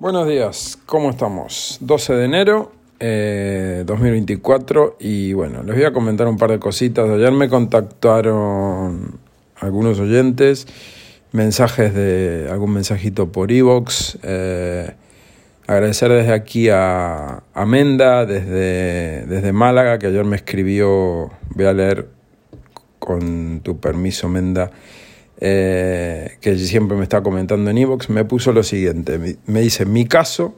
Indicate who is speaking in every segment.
Speaker 1: Buenos días, ¿cómo estamos? 12 de enero eh, 2024 y bueno, les voy a comentar un par de cositas. Ayer me contactaron algunos oyentes, mensajes de algún mensajito por Evox. Eh, agradecer desde aquí a, a Menda, desde, desde Málaga, que ayer me escribió, voy a leer con tu permiso, Menda eh, que siempre me está comentando en Evox, me puso lo siguiente, me dice, mi caso,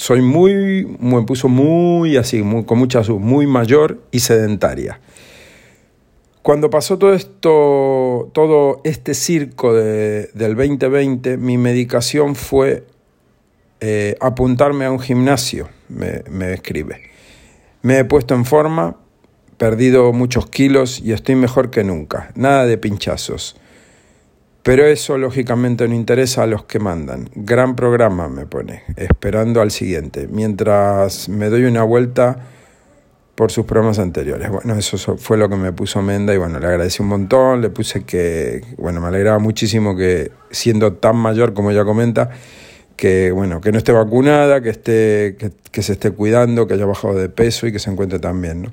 Speaker 1: soy muy, me puso muy así, con mucha muy mayor y sedentaria. Cuando pasó todo esto, todo este circo de, del 2020, mi medicación fue eh, apuntarme a un gimnasio, me, me escribe. Me he puesto en forma, perdido muchos kilos y estoy mejor que nunca. Nada de pinchazos. Pero eso lógicamente no interesa a los que mandan. Gran programa me pone, esperando al siguiente, mientras me doy una vuelta por sus programas anteriores. Bueno, eso fue lo que me puso Menda y bueno, le agradecí un montón, le puse que, bueno, me alegraba muchísimo que siendo tan mayor como ella comenta, que bueno, que no esté vacunada, que esté, que, se esté cuidando, que haya bajado de peso y que se encuentre tan bien, ¿no?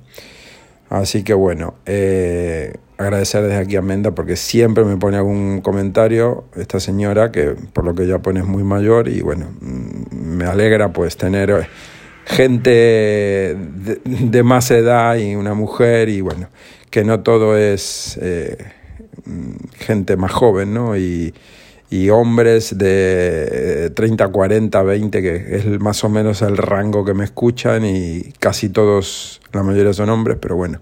Speaker 1: Así que bueno, eh, agradecer desde aquí a Menda porque siempre me pone algún comentario esta señora que por lo que ella pone es muy mayor y bueno, mm, me alegra pues tener eh, gente de, más edad y una mujer y bueno, que no todo es eh, gente más joven, ¿no? Y, y hombres de 30, 40, 20, que es más o menos el rango que me escuchan y casi todos, la mayoría son hombres, pero bueno,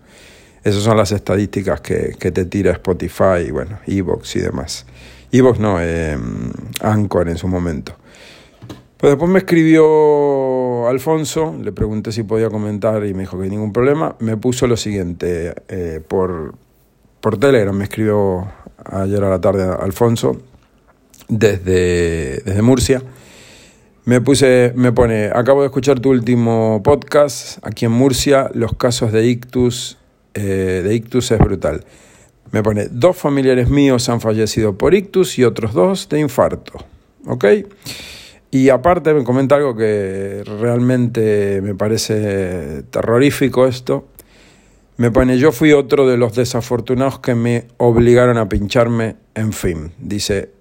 Speaker 1: esas son las estadísticas que, te tira Spotify, bueno, Evox y demás. Evox no, eh, Anchor en su momento. Pues después me escribió Alfonso, le pregunté si podía comentar y me dijo que ningún problema. Me puso lo siguiente, eh, por, por Telegram me escribió ayer a la tarde Alfonso, desde, desde Murcia. Me puse, me pone, acabo de escuchar tu último podcast aquí en Murcia, los casos de ictus, eh, de ictus es brutal. Me pone, dos familiares míos han fallecido por ictus y otros dos de infarto. ¿Ok? Y aparte me comenta algo que realmente me parece terrorífico esto. Me pone, yo fui otro de los desafortunados que me obligaron a pincharme, en fin. Dice,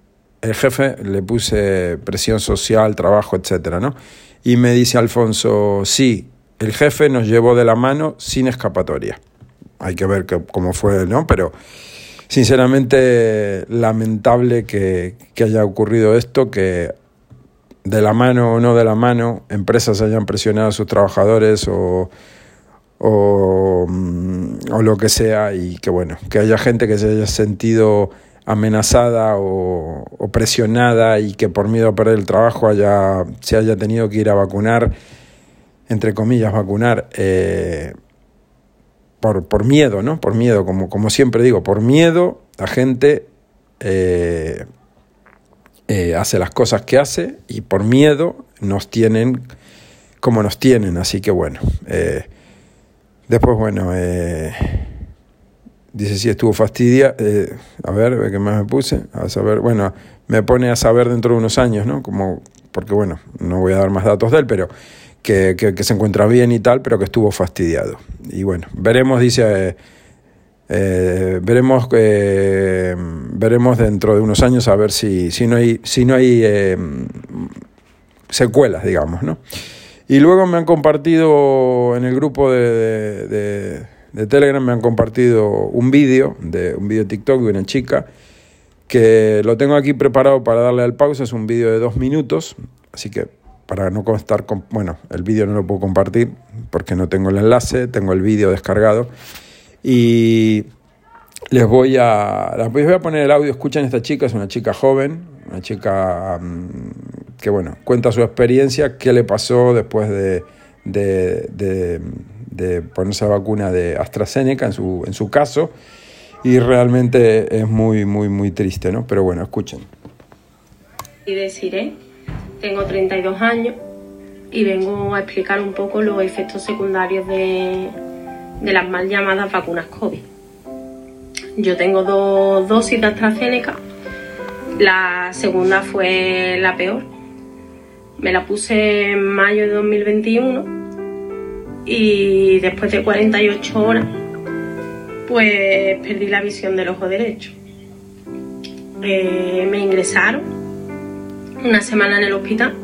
Speaker 1: el jefe le puse presión social, trabajo, etcétera, ¿no? Y me dice Alfonso, sí, el jefe nos llevó de la mano sin escapatoria. Hay que ver cómo fue, ¿no? Pero sinceramente lamentable que, que haya ocurrido esto, que de la mano o no de la mano, empresas hayan presionado a sus trabajadores o, o, mm, lo que sea y que bueno, que haya gente que se haya sentido amenazada o, o, presionada y que por miedo a perder el trabajo haya, se haya tenido que ir a vacunar, entre comillas, vacunar, eh, por, por, miedo, ¿no? Por miedo, como, como siempre digo, por miedo la gente eh, eh, hace las cosas que hace y por miedo nos tienen como nos tienen, así que bueno. después, bueno Dice si estuvo fastidia. Eh, a ver, ¿qué más me puse? A saber, bueno, me pone a saber dentro de unos años, ¿no? Como, porque bueno, no voy a dar más datos de él, pero que, que, se encuentra bien y tal, pero que estuvo fastidiado. Y bueno, veremos, dice, eh, eh, veremos, eh, veremos dentro de unos años a ver si, si no hay, si no hay eh, secuelas, digamos, ¿no? Y luego me han compartido en el grupo de, de, de de Telegram me han compartido un vídeo, de un vídeo TikTok de una chica, que lo tengo aquí preparado para darle al pausa, es un vídeo de dos minutos, así que para no constar, con, bueno, el vídeo no lo puedo compartir porque no tengo el enlace, tengo el vídeo descargado y les voy a, les voy a poner el audio, escuchen esta chica, es una chica joven, una chica um, que bueno, cuenta su experiencia, qué le pasó después de, de, de de ponerse la vacuna de AstraZeneca en su, en su caso y realmente es muy, muy, muy triste, ¿no? Pero bueno, escuchen.
Speaker 2: Y deciré, tengo 32 años y vengo a explicar un poco los efectos secundarios de, las mal llamadas vacunas COVID. Yo tengo dos dosis de AstraZeneca, la segunda fue la peor, Me la puse en mayo de 2021 y después de 48 horas pues perdí la visión del ojo derecho. Eh, me ingresaron una semana en el hospital,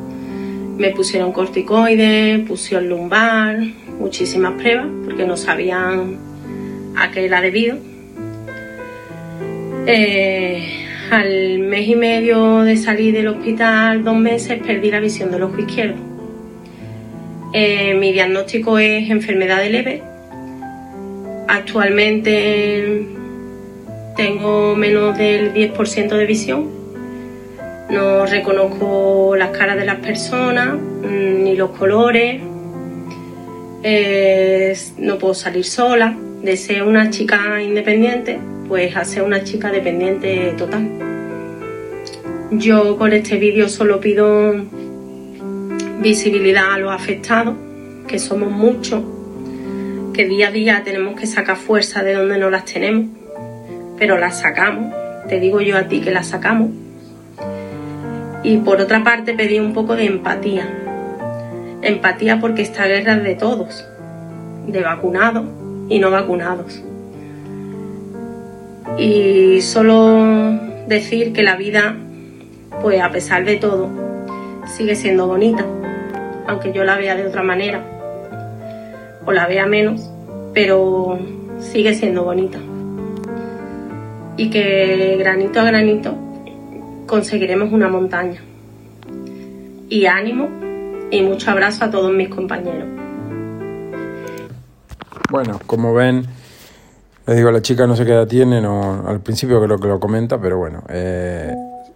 Speaker 2: me pusieron corticoides, pusieron lumbar, muchísimas pruebas porque no sabían a qué era debido. Eh, al mes y medio de salir del hospital, dos meses, perdí la visión del ojo izquierdo. Eh, mi diagnóstico es enfermedad de leve. Actualmente tengo menos del 10% de visión. No reconozco las caras de las personas, mm, ni los colores. no puedo salir sola. De ser una chica independiente, pues a ser una chica dependiente total. Yo con este vídeo solo pido visibilidad a los afectados, que somos muchos, que día a día tenemos que sacar fuerza de donde no las tenemos, pero las sacamos, te digo yo a ti que las sacamos. Y por otra parte pedí un poco de empatía, empatía porque esta guerra es de todos, de vacunados y no vacunados. Y solo decir que la vida pues a pesar de todo, sigue siendo bonita, aunque yo la vea de otra manera, o la vea menos, pero sigue siendo bonita. Y que granito a granito conseguiremos una montaña. Y ánimo y mucho abrazo a todos mis compañeros.
Speaker 1: Bueno, como ven, le digo, la chica no sé qué edad tiene, no, al principio creo que lo comenta, pero bueno, eh,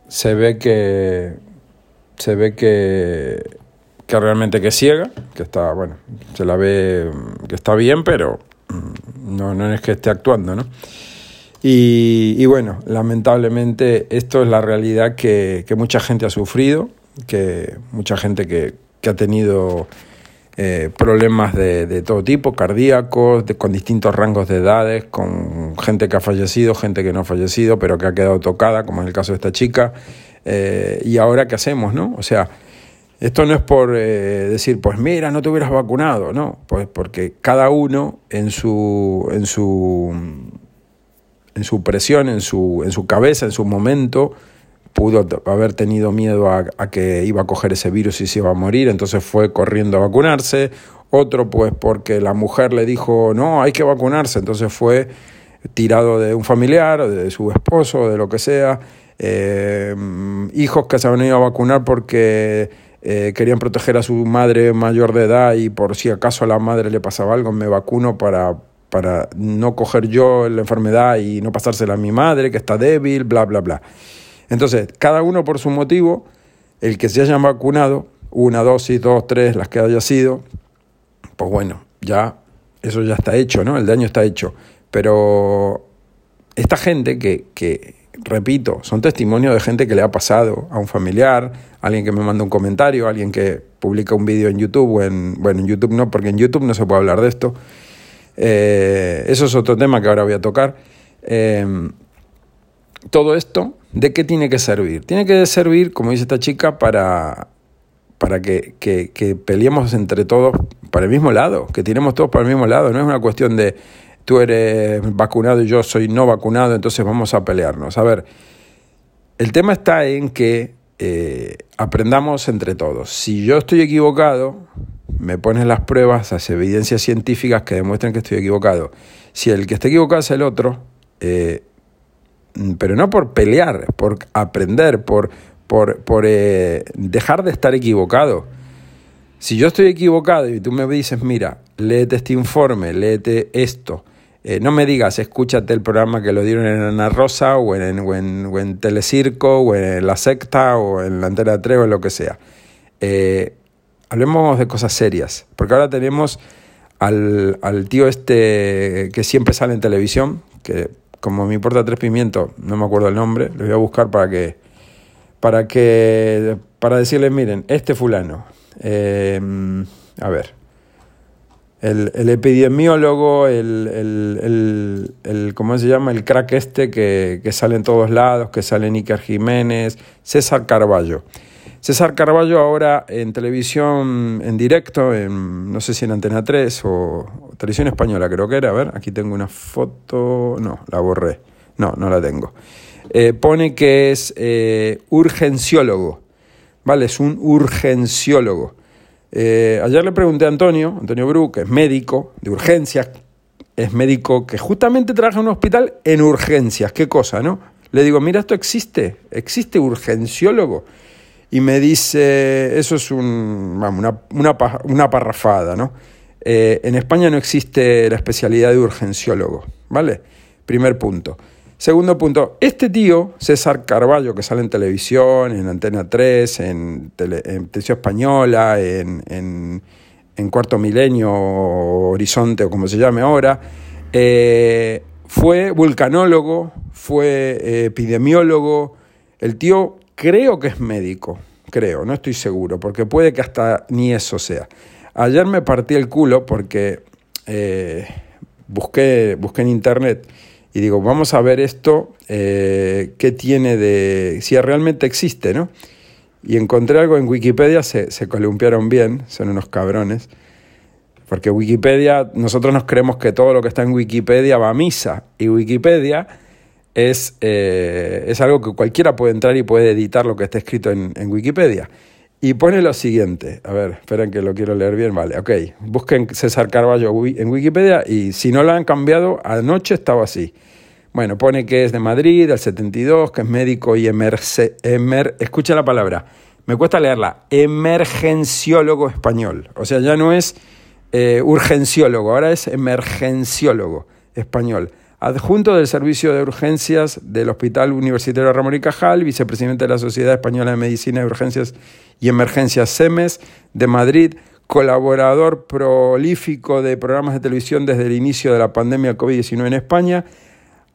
Speaker 1: se ve que se ve que, que realmente que ciega, que está, bueno, se la ve que está bien, pero mm, no, no es que esté actuando, ¿no? Y, y bueno, lamentablemente esto es la realidad que, mucha gente ha sufrido, que mucha gente que, que ha tenido eh, problemas de, de, todo tipo, cardíacos, con distintos rangos de edades, con gente que ha fallecido, gente que no ha fallecido, pero que ha quedado tocada, como es el caso de esta chica. Eh, ¿Y ahora qué hacemos, no? O sea, esto no es por eh, decir, pues mira, no te hubieras vacunado, no, pues porque cada uno en su, en su, en su presión, en su, en su cabeza, en su momento, pudo haber tenido miedo a, que iba a coger ese virus y se iba a morir, entonces fue corriendo a vacunarse. Otro, pues porque la mujer le dijo, no, hay que vacunarse, entonces fue tirado de un familiar, de su esposo, de lo que sea. Eh, hijos que se han ido a vacunar porque eh, querían proteger a su madre mayor de edad y por si acaso a la madre le pasaba algo, me vacuno para, para no coger yo la enfermedad y no pasársela a mi madre que está débil, bla, bla, bla. Entonces, cada uno por su motivo, el que se hayan vacunado, una dosis, dos, tres, las que haya sido, pues bueno, ya eso ya está hecho, ¿no? El daño está hecho. Pero esta gente que, que repito, son testimonios de gente que le ha pasado a un familiar, alguien que me manda un comentario, alguien que publica un vídeo en YouTube, o en, bueno, en YouTube no, porque en YouTube no se puede hablar de esto. Eh, eso es otro tema que ahora voy a tocar. Eh, todo esto, ¿de qué tiene que servir? Tiene que servir, como dice esta chica, para, para que, que, peleemos entre todos para el mismo lado, que tiremos todos para el mismo lado. No es una cuestión de tú eres vacunado y yo soy no vacunado, entonces vamos a pelearnos. A ver, el tema está en que eh, aprendamos entre todos. Si yo estoy equivocado, me pones las pruebas, las evidencias científicas que demuestran que estoy equivocado. Si el que está equivocado es el otro, eh, Mm, pero no por pelear, por aprender, por, por, por eh, dejar de estar equivocado. Si yo estoy equivocado y tú me dices, mira, léete este informe, léete esto, eh, no me digas, escúchate el programa que lo dieron en Ana Rosa o en, o en, Telecirco o en La Secta o en la Antena 3 o en lo que sea. Hablemos de cosas serias, porque ahora tenemos al, al tío este que siempre sale en televisión, que como me importa tres pimientos, no me acuerdo el nombre, lo voy a buscar para que, para que, para decirles, miren, este fulano, em, a ver, el, el epidemiólogo, el, el, el, ¿cómo se llama? El crack este que, que sale en todos lados, que sale Iker Jiménez, César Carballo. César Carballo ahora en televisión en directo, en, no sé si en Antena 3 o, Televisión Española creo que era, a ver, aquí tengo una foto, no, la borré, no, no la tengo. Eh, pone que es eh, urgenciólogo, ¿vale? Es un urgenciólogo. Eh, ayer le pregunté a Antonio, Antonio Bru, que es médico de urgencias, es médico que justamente trabaja en un hospital en urgencias, qué cosa, ¿no? Le digo, mira, esto existe, existe urgenciólogo y me dice, eso es un, una, parrafada, ¿no? Eh, en España no existe la especialidad de urgenciólogo, ¿vale? Primer punto. Segundo punto, este tío, César Carballo, que sale en televisión, en Antena 3, en, Televisión Española, en, en, Cuarto Milenio, Horizonte o como se llame ahora, eh, fue vulcanólogo, fue eh, epidemiólogo, el tío Creo que es médico, creo, no estoy seguro, porque puede que hasta ni eso sea. Ayer me partí el culo porque eh, busqué, busqué en internet y digo, vamos a ver esto, eh, qué tiene de... si realmente existe, ¿no? Y encontré algo en Wikipedia, se, se columpiaron bien, son unos cabrones, porque Wikipedia, nosotros nos creemos que todo lo que está en Wikipedia va a misa, y Wikipedia es, eh, es algo que cualquiera puede entrar y puede editar lo que está escrito en, Wikipedia. Y pone lo siguiente, a ver, esperen que lo quiero leer bien, vale, ok, busquen César Carballo en Wikipedia y si no lo han cambiado, anoche estaba así. Bueno, pone que es de Madrid, del 72, que es médico y emerce, emer, escucha la palabra, me cuesta leerla, emergenciólogo español, o sea, ya no es eh, urgenciólogo, ahora es emergenciólogo español adjunto del Servicio de Urgencias del Hospital Universitario Ramón y Cajal, vicepresidente de la Sociedad Española de Medicina de Urgencias y Emergencias SEMES de Madrid, colaborador prolífico de programas de televisión desde el inicio de la pandemia COVID-19 en España,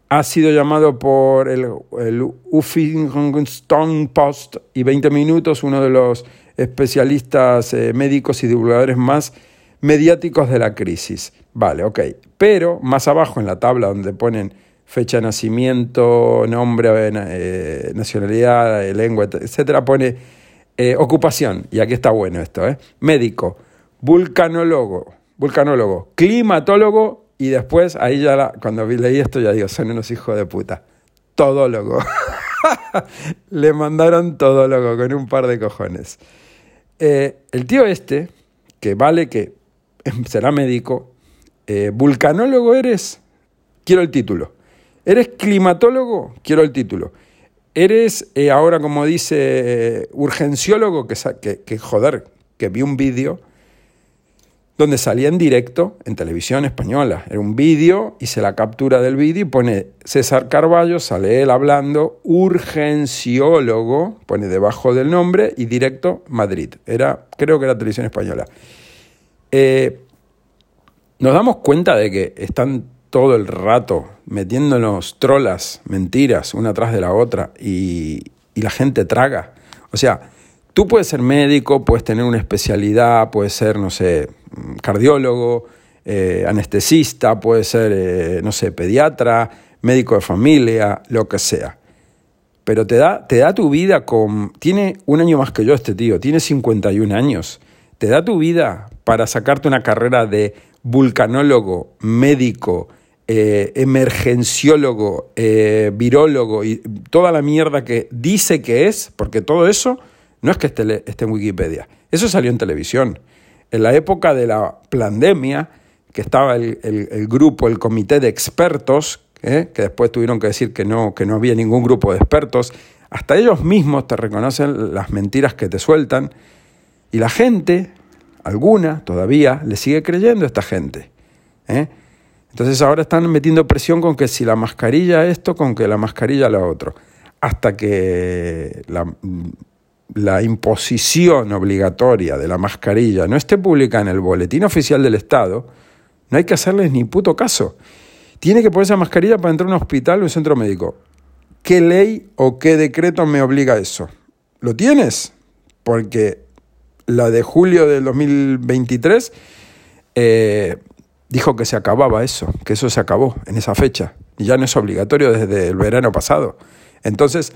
Speaker 1: ha sido llamado por el, el Huffington Post y 20 Minutos, uno de los especialistas eh, médicos y divulgadores más mediáticos de la crisis. Vale, ok. Pero más abajo en la tabla donde ponen fecha de nacimiento, nombre, eh, nacionalidad, eh, lengua, etcétera, pone eh, ocupación. Y aquí está bueno esto, ¿eh? Médico, vulcanólogo, vulcanólogo, climatólogo y después, ahí ya la, cuando leí esto ya digo, son unos hijos de puta. Todólogo. Le mandaron todólogo con un par de cojones. el tío este, que vale que será médico. Eh, ¿Vulcanólogo eres? Quiero el título. ¿Eres climatólogo? Quiero el título. ¿Eres eh, ahora, como dice, eh, urgenciólogo? Que, que, que, joder, que vi un vídeo donde salía en directo en televisión española. Era un vídeo, hice la captura del vídeo y pone César Carballo, sale él hablando, urgenciólogo, pone debajo del nombre y directo Madrid. Era, creo que era televisión española. Eh, nos damos cuenta de que están todo el rato metiéndonos trolas, mentiras, una tras de la otra, y, la gente traga. O sea, tú puedes ser médico, puedes tener una especialidad, puedes ser, no sé, cardiólogo, eh, anestesista, puedes ser, eh, no sé, pediatra, médico de familia, lo que sea. Pero te da, te da tu vida con... Tiene un año más que yo este tío, tiene 51 años. Te da tu vida para sacarte una carrera de vulcanólogo, médico, eh, emergenciólogo, eh, virólogo y toda la mierda que dice que es, porque todo eso no es que esté, en Wikipedia, eso salió en televisión. En la época de la pandemia, que estaba el, grupo, el comité de expertos, ¿eh? que después tuvieron que decir que no, que no había ningún grupo de expertos, hasta ellos mismos te reconocen las mentiras que te sueltan, y la gente alguna todavía le sigue creyendo a esta gente. ¿eh? Entonces ahora están metiendo presión con que si la mascarilla esto, con que la mascarilla lo otro. Hasta que la, la imposición obligatoria de la mascarilla no esté publicada en el boletín oficial del Estado, no hay que hacerles ni puto caso. Tiene que ponerse mascarilla para entrar a un hospital o un centro médico. ¿Qué ley o qué decreto me obliga a eso? ¿Lo tienes? Porque la de julio del 2023, eh, dijo que se acababa eso, que eso se acabó en esa fecha. Y ya no es obligatorio desde el verano pasado. Entonces,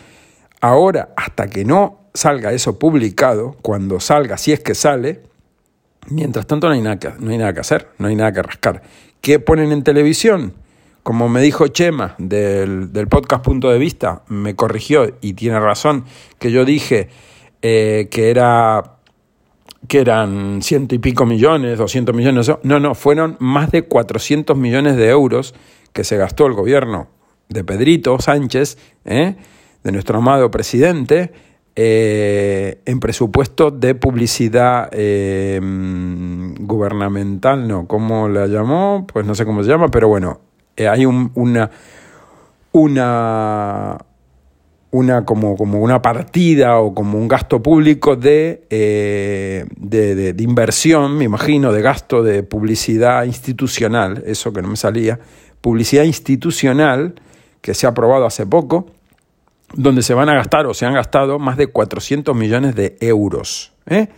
Speaker 1: ahora, hasta que no salga eso publicado, cuando salga, si es que sale, mientras tanto no hay nada que, no hay nada que hacer, no hay nada que rascar. ¿Qué ponen en televisión? Como me dijo Chema del, podcast Punto de Vista, me corrigió y tiene razón, que yo dije eh, que era que eran ciento y pico millones, doscientos millones, no, no, fueron más de 400 millones de euros que se gastó el gobierno de Pedrito Sánchez, ¿eh? de nuestro amado presidente, eh, en presupuesto de publicidad eh, gubernamental, no, ¿cómo la llamó? Pues no sé cómo se llama, pero bueno, hay un, una, una, una como, como, una partida o como un gasto público de, de, de, inversión, me imagino, de gasto de publicidad institucional, eso que no me salía, publicidad institucional que se ha aprobado hace poco, donde se van a gastar o se han gastado más de 400 millones de euros. ¿eh?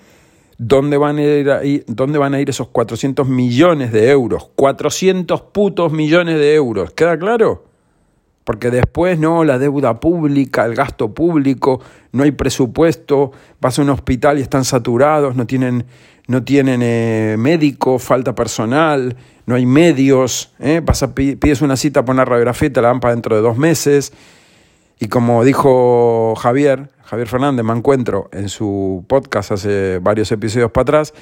Speaker 1: ¿Dónde, van a ir, ¿Dónde van a ir esos 400 millones de euros? 400 putos millones de euros. ¿Queda claro? Porque después no, la deuda pública, el gasto público, no hay presupuesto, vas a un hospital y están saturados, no tienen, no tienen eh, médico, falta personal, no hay medios, ¿eh? pides una cita para una radiografía y te la dan para dentro de dos meses. Y como dijo Javier, Javier Fernández, me encuentro en su podcast hace varios episodios para atrás,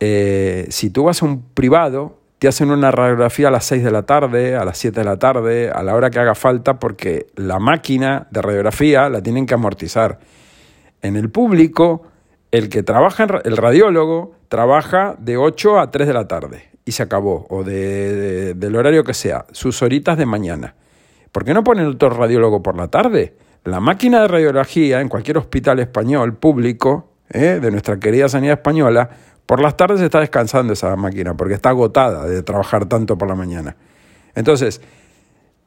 Speaker 1: eh, si tú vas a un privado, te hacen una radiografía a las 6 de la tarde, a las 7 de la tarde, a la hora que haga falta, porque la máquina de radiografía la tienen que amortizar. En el público, el que trabaja, el radiólogo, trabaja de 8 a 3 de la tarde y se acabó, o de, del horario que sea, sus horitas de mañana. ¿Por qué no ponen otro radiólogo por la tarde? La máquina de radiología en cualquier hospital español público ¿eh? de nuestra querida sanidad española, por las tardes está descansando esa máquina porque está agotada de trabajar tanto por la mañana. Entonces,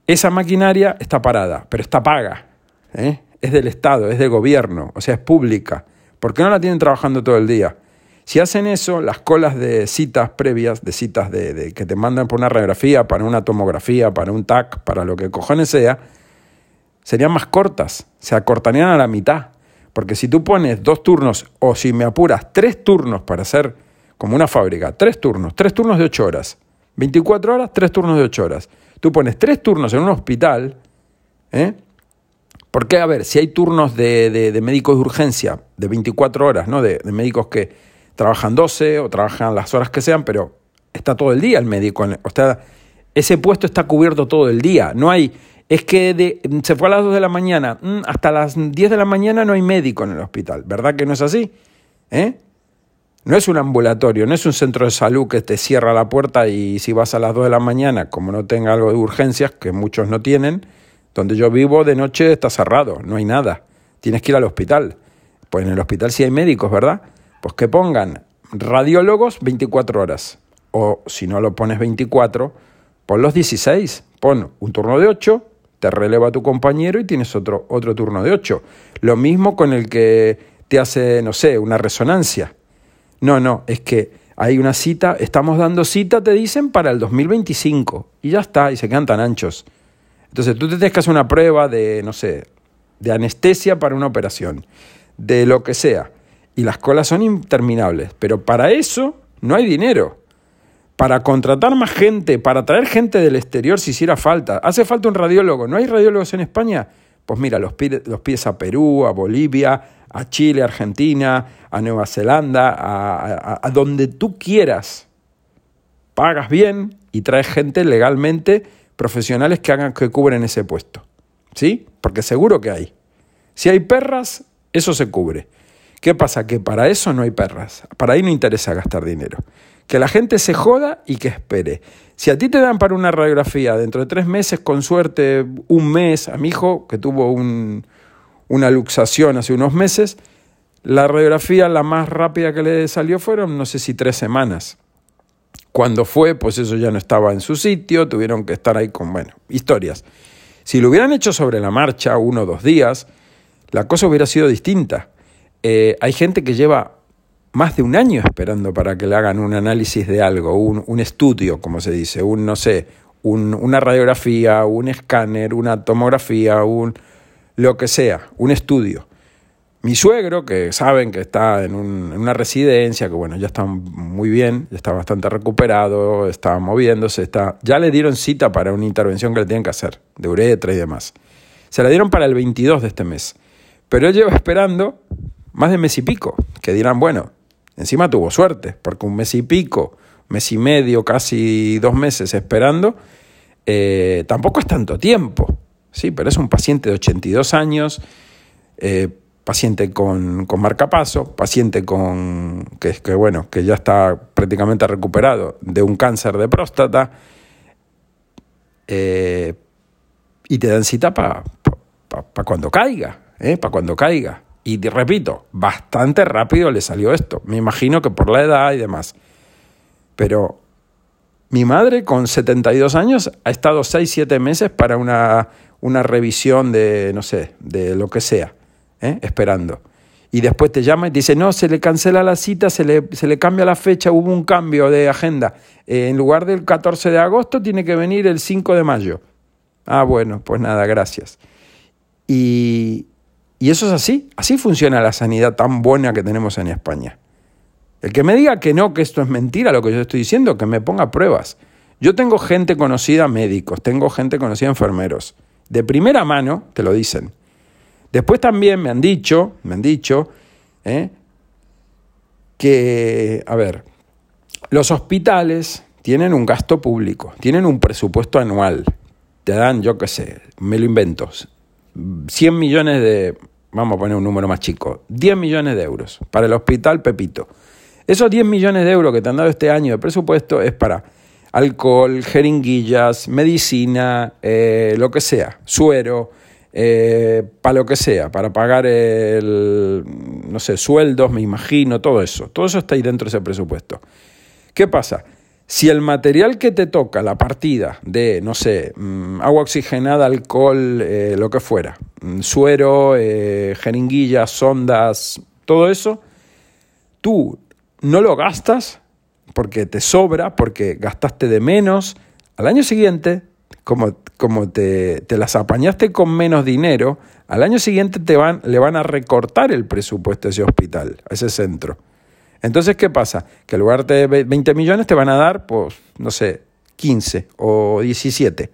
Speaker 1: esa maquinaria está parada, pero está paga. ¿eh? Es del Estado, es del gobierno, o sea, es pública. ¿Por qué no la tienen trabajando todo el día? Si hacen eso, las colas de citas previas, de citas de, que te mandan por una radiografía, para una tomografía, para un TAC, para lo que cojones sea, serían más cortas, se acortarían a la mitad. Porque si tú pones dos turnos, o si me apuras, tres turnos para hacer como una fábrica, tres turnos, tres turnos de ocho horas, 24 horas, tres turnos de ocho horas. Tú pones tres turnos en un hospital, ¿eh? Porque, a ver, si hay turnos de, de, médicos de urgencia de 24 horas, ¿no? de médicos que, trabajan 12 o trabajan las horas que sean, pero está todo el día el médico. O sea, ese puesto está cubierto todo el día. No hay, es que de, se fue a las 2 de la mañana, mm, hasta las 10 de la mañana no hay médico en el hospital. ¿Verdad que no es así? ¿Eh? No es un ambulatorio, no es un centro de salud que te cierra la puerta y si vas a las 2 de la mañana, como no tenga algo de urgencias, que muchos no tienen, donde yo vivo de noche está cerrado, no hay nada. Tienes que ir al hospital. Pues en el hospital sí hay médicos, ¿verdad? Pues que pongan radiólogos 24 horas. O si no lo pones 24, pon los 16. Pon un turno de 8, te releva tu compañero y tienes otro, otro turno de 8. Lo mismo con el que te hace, no sé, una resonancia. No, no, es que hay una cita, estamos dando cita, te dicen, para el 2025. Y ya está, y se quedan tan anchos. Entonces tú te tienes que hacer una prueba de, no sé, de anestesia para una operación, de lo que sea y las colas son interminables. Pero para eso no hay dinero. Para contratar más gente, para traer gente del exterior si hiciera falta. Hace falta un radiólogo. ¿No hay radiólogos en España? Pues mira, los, pides a Perú, a Bolivia, a Chile, a Argentina, a Nueva Zelanda, a, a donde tú quieras. Pagas bien y traes gente legalmente, profesionales que hagan que cubren ese puesto. ¿Sí? Porque seguro que hay. Si hay perras, eso se cubre. ¿Qué pasa? Que para eso no hay perras. Para ahí no interesa gastar dinero. Que la gente se joda y que espere. Si a ti te dan para una radiografía dentro de tres meses, con suerte, un mes, a mi hijo, que tuvo una luxación hace unos meses, la radiografía la más rápida que le salió fueron, no sé si tres semanas. Cuando fue, pues eso ya no estaba en su sitio, tuvieron que estar ahí con, bueno, historias. Si lo hubieran hecho sobre la marcha, uno o dos días, la cosa hubiera sido distinta. Eh, hay gente que lleva más de un año esperando para que le hagan un análisis de algo, un, estudio, como se dice, un, no sé, una radiografía, un escáner, una tomografía, un lo que sea, un estudio. Mi suegro, que saben que está en, una residencia, que bueno, ya está muy bien, ya está bastante recuperado, está moviéndose, está, ya le dieron cita para una intervención que le tienen que hacer, de uretra y demás. Se la dieron para el 22 de este mes. Pero él lleva esperando más de mes y pico, que dirán, bueno, encima tuvo suerte, porque un mes y pico, mes y medio, casi dos meses esperando, eh, tampoco es tanto tiempo, sí, pero es un paciente de 82 años, eh, paciente con, con marcapaso, paciente con que, que, bueno, que ya está prácticamente recuperado de un cáncer de próstata, eh, y te dan cita para pa, cuando caiga, para cuando caiga. Y repito, bastante rápido le salió esto. Me imagino que por la edad y demás. Pero mi madre con 72 años ha estado 6-7 meses para una, una revisión de, no sé, de lo que sea. ¿eh? esperando. Y después te llama y dice, no, se le cancela la cita, se le, se le cambia la fecha, hubo un cambio de agenda. Eh, en lugar del 14 de agosto tiene que venir el 5 de mayo. Ah, bueno, pues nada, gracias. Y, y eso es así, así funciona la sanidad tan buena que tenemos en España. El que me diga que no, que esto es mentira lo que yo estoy diciendo, que me ponga pruebas. Yo tengo gente conocida, médicos, tengo gente conocida, enfermeros. De primera mano te lo dicen. Después también me han dicho, me han dicho, ¿eh? que, a ver, los hospitales tienen un gasto público, tienen un presupuesto anual, te dan, yo qué sé, me lo invento, 100 millones de, vamos a poner un número más chico, 10 millones de euros para el hospital Pepito. Esos 10 millones de euros que te han dado este año de presupuesto es para alcohol, jeringuillas, medicina, eh, lo que sea, suero, eh, para lo que sea, para pagar el, no sé, sueldos, me imagino, todo eso. Todo eso está ahí dentro de ese presupuesto. ¿Qué pasa? Si el material que te toca, la partida de, no sé, mm, agua oxigenada, alcohol, eh, lo que fuera, mm, suero, eh, jeringuillas, sondas, todo eso, tú no lo gastas porque te sobra, porque gastaste de menos, al año siguiente como, como te, te, las apañaste con menos dinero, al año siguiente te van, le van a recortar el presupuesto a ese hospital, a ese centro. Entonces, ¿qué pasa? Que en lugar de 20 millones te van a dar, pues, no sé, 15 o 17.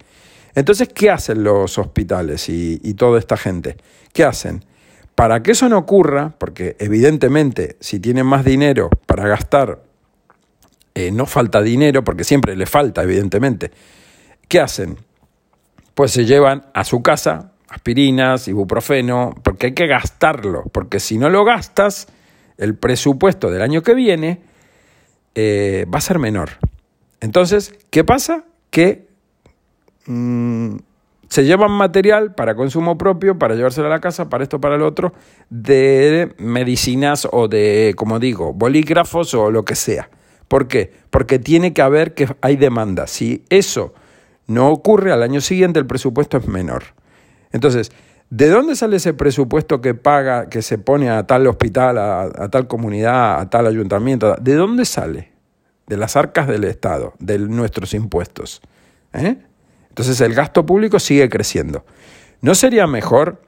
Speaker 1: Entonces, ¿qué hacen los hospitales y, y toda esta gente? ¿Qué hacen? Para que eso no ocurra, porque evidentemente si tienen más dinero para gastar, eh, no falta dinero, porque siempre le falta, evidentemente. ¿Qué hacen? pues se llevan a su casa aspirinas, ibuprofeno, porque hay que gastarlo, porque si no lo gastas, el presupuesto del año que viene eh, va a ser menor. Entonces, ¿qué pasa? Que mm, se llevan material para consumo propio, para llevárselo a la casa, para esto, para el otro, de medicinas o de, como digo, bolígrafos o lo que sea. ¿Por qué? Porque tiene que haber que hay demanda. Si eso no ocurre, al año siguiente el presupuesto es menor. Entonces, ¿de dónde sale ese presupuesto que paga, que se pone a tal hospital, a, tal comunidad, a tal ayuntamiento? ¿De dónde sale? De las arcas del Estado, de nuestros impuestos. ¿eh? Entonces el gasto público sigue creciendo. ¿No sería mejor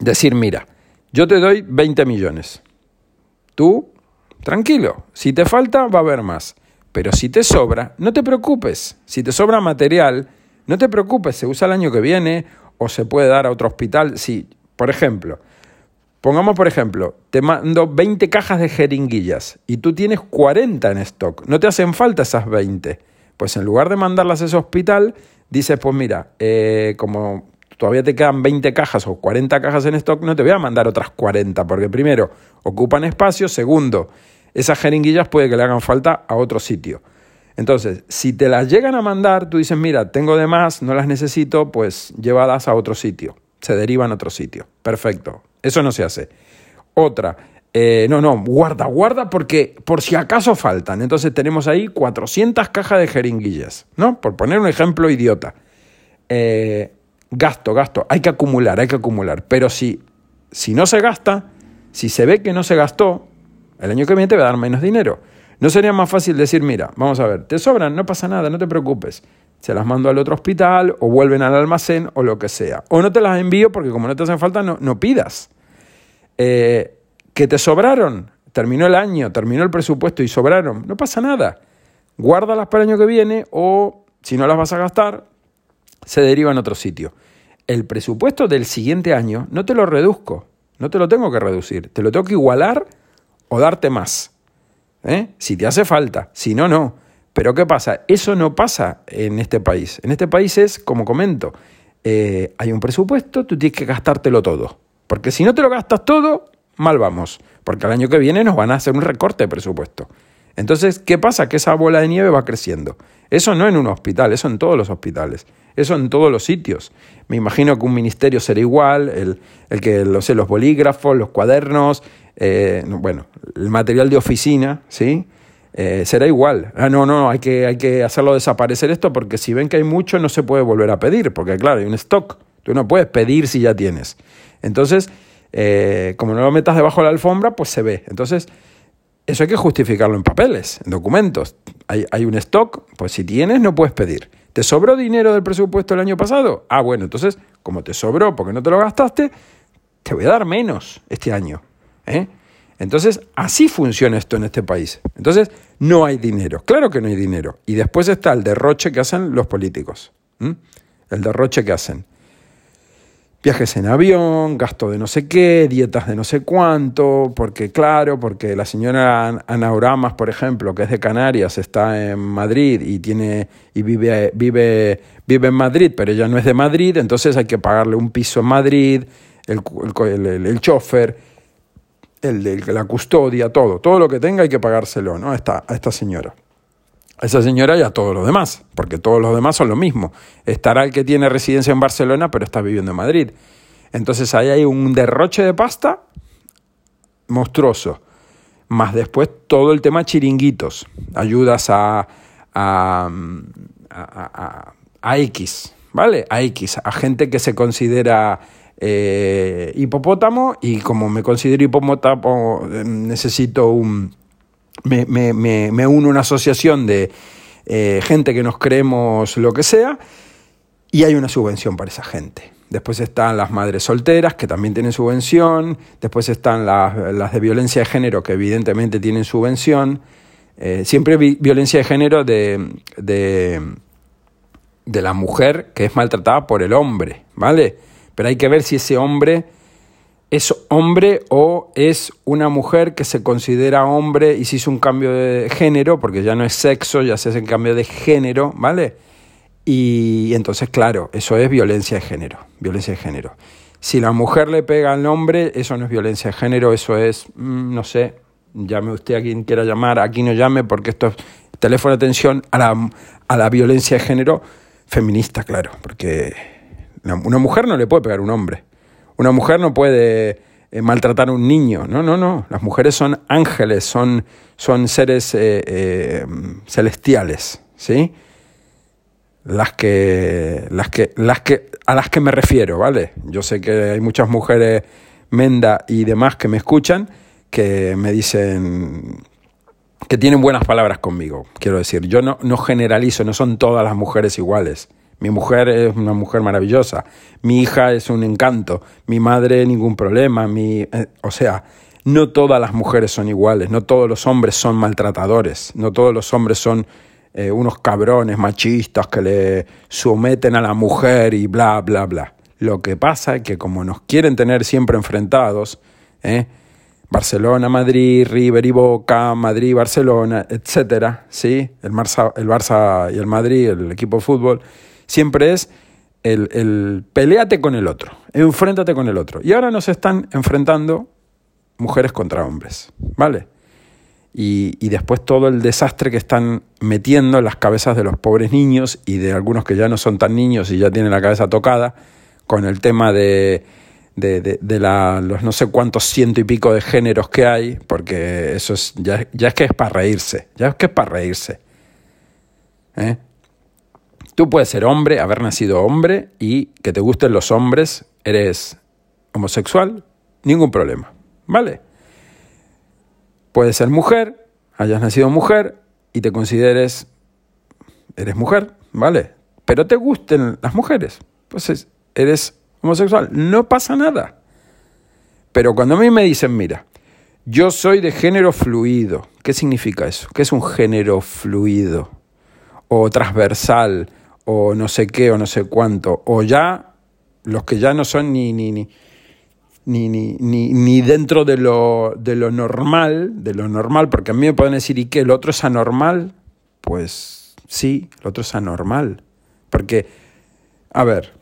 Speaker 1: decir, mira, yo te doy 20 millones, tú, tranquilo, si te falta va a haber más. Pero si te sobra, no te preocupes. Si te sobra material, no te preocupes, se usa el año que viene o se puede dar a otro hospital. Si, por ejemplo, pongamos por ejemplo, te mando 20 cajas de jeringuillas y tú tienes 40 en stock, no te hacen falta esas 20. Pues en lugar de mandarlas a ese hospital, dices, pues mira, eh, como todavía te quedan 20 cajas o 40 cajas en stock, no te voy a mandar otras 40, porque primero, ocupan espacio, segundo, esas jeringuillas puede que le hagan falta a otro sitio. Entonces, si te las llegan a mandar, tú dices, mira, tengo de más, no las necesito, pues llévalas a otro sitio. Se derivan a otro sitio. Perfecto. Eso no se hace. Otra, eh, no, no, guarda, guarda porque por si acaso faltan. Entonces tenemos ahí 400 cajas de jeringuillas, ¿no? Por poner un ejemplo idiota. Eh, gasto, gasto, hay que acumular, hay que acumular. Pero si, si no se gasta, si se ve que no se gastó, el año que viene te va a dar menos dinero. ¿No sería más fácil decir, mira, vamos a ver, te sobran, no pasa nada, no te preocupes. Se las mando al otro hospital o vuelven al almacén o lo que sea. O no te las envío porque como no te hacen falta, no, no pidas. Eh, que te sobraron, terminó el año, terminó el presupuesto y sobraron, no pasa nada. Guárdalas para el año que viene o si no las vas a gastar, se deriva en otro sitio. El presupuesto del siguiente año no te lo reduzco, no te lo tengo que reducir, te lo tengo que igualar o darte más. ¿Eh? Si te hace falta, si no, no. Pero ¿qué pasa? Eso no pasa en este país. En este país es, como comento, eh, hay un presupuesto, tú tienes que gastártelo todo. Porque si no te lo gastas todo, mal vamos. Porque el año que viene nos van a hacer un recorte de presupuesto. Entonces, ¿qué pasa? Que esa bola de nieve va creciendo. Eso no en un hospital, eso en todos los hospitales, eso en todos los sitios. Me imagino que un ministerio será igual, el, el que, lo sé, los bolígrafos, los cuadernos, eh, bueno, el material de oficina, ¿sí? Eh, será igual. Ah, no, no, hay que, hay que hacerlo desaparecer esto porque si ven que hay mucho no se puede volver a pedir, porque claro, hay un stock. Tú no puedes pedir si ya tienes. Entonces, eh, como no lo metas debajo de la alfombra, pues se ve. Entonces, eso hay que justificarlo en papeles, en documentos. Hay, hay un stock, pues si tienes no puedes pedir. ¿Te sobró dinero del presupuesto el año pasado? Ah, bueno, entonces, como te sobró porque no te lo gastaste, te voy a dar menos este año. ¿eh? Entonces, así funciona esto en este país. Entonces, no hay dinero. Claro que no hay dinero. Y después está el derroche que hacen los políticos. El derroche que hacen. Viajes en avión, gasto de no sé qué, dietas de no sé cuánto, porque claro, porque la señora Ana Oramas, por ejemplo, que es de Canarias, está en Madrid y tiene y vive, vive, vive en Madrid, pero ella no es de Madrid, entonces hay que pagarle un piso en Madrid, el, el, el, el chofer, la custodia, todo, todo lo que tenga hay que pagárselo ¿no? a, esta, a esta señora. Esa señora y a todos los demás, porque todos los demás son lo mismo. Estará el que tiene residencia en Barcelona, pero está viviendo en Madrid. Entonces ahí hay un derroche de pasta monstruoso. Más después todo el tema chiringuitos, ayudas a, a, a, a X, ¿vale? A X, a gente que se considera eh, hipopótamo y como me considero hipopótamo necesito un... Me, me, me, me uno a una asociación de eh, gente que nos creemos lo que sea y hay una subvención para esa gente. Después están las madres solteras, que también tienen subvención. Después están las, las de violencia de género, que evidentemente tienen subvención. Eh, siempre vi violencia de género de, de, de la mujer que es maltratada por el hombre, ¿vale? Pero hay que ver si ese hombre es hombre o es una mujer que se considera hombre y se hizo un cambio de género, porque ya no es sexo, ya se hace un cambio de género, ¿vale? Y entonces, claro, eso es violencia de género, violencia de género. Si la mujer le pega al hombre, eso no es violencia de género, eso es, mm, no sé, llame usted a quien quiera llamar, aquí no llame, porque esto es teléfono de atención a la, a la violencia de género feminista, claro, porque una mujer no le puede pegar a un hombre. Una mujer no puede eh, maltratar a un niño. No, no, no. Las mujeres son ángeles, son, son seres eh, eh, celestiales, ¿sí? Las que, las que, las que, a las que me refiero, ¿vale? Yo sé que hay muchas mujeres menda y demás que me escuchan que me dicen que tienen buenas palabras conmigo. Quiero decir, yo no, no generalizo, no son todas las mujeres iguales. Mi mujer es una mujer maravillosa, mi hija es un encanto, mi madre ningún problema, mi, eh, o sea, no todas las mujeres son iguales, no todos los hombres son maltratadores, no todos los hombres son eh, unos cabrones machistas que le someten a la mujer y bla, bla, bla. Lo que pasa es que como nos quieren tener siempre enfrentados, ¿eh? Barcelona, Madrid, River y Boca, Madrid, Barcelona, etcétera, ¿sí? El Barça, el Barça y el Madrid, el equipo de fútbol, siempre es el, el peleate con el otro, enfréntate con el otro. Y ahora nos están enfrentando mujeres contra hombres, ¿vale? Y, y, después todo el desastre que están metiendo en las cabezas de los pobres niños y de algunos que ya no son tan niños y ya tienen la cabeza tocada con el tema de, de, de, de la, los no sé cuántos ciento y pico de géneros que hay, porque eso es, ya, ya es que es para reírse, ya es que es para reírse. ¿Eh? Tú puedes ser hombre, haber nacido hombre y que te gusten los hombres, eres homosexual, ningún problema, ¿vale? Puedes ser mujer, hayas nacido mujer y te consideres, eres mujer, ¿vale? Pero te gusten las mujeres, pues eres homosexual, no pasa nada. Pero cuando a mí me dicen, mira, yo soy de género fluido, ¿qué significa eso? ¿Qué es un género fluido? O transversal, o no sé qué, o no sé cuánto. O ya, los que ya no son ni, ni, ni, ni, ni, ni, dentro de lo, de lo normal, de lo normal, porque a mí me pueden decir, ¿y qué? ¿El otro es anormal? Pues sí, el otro es anormal. Porque, a ver,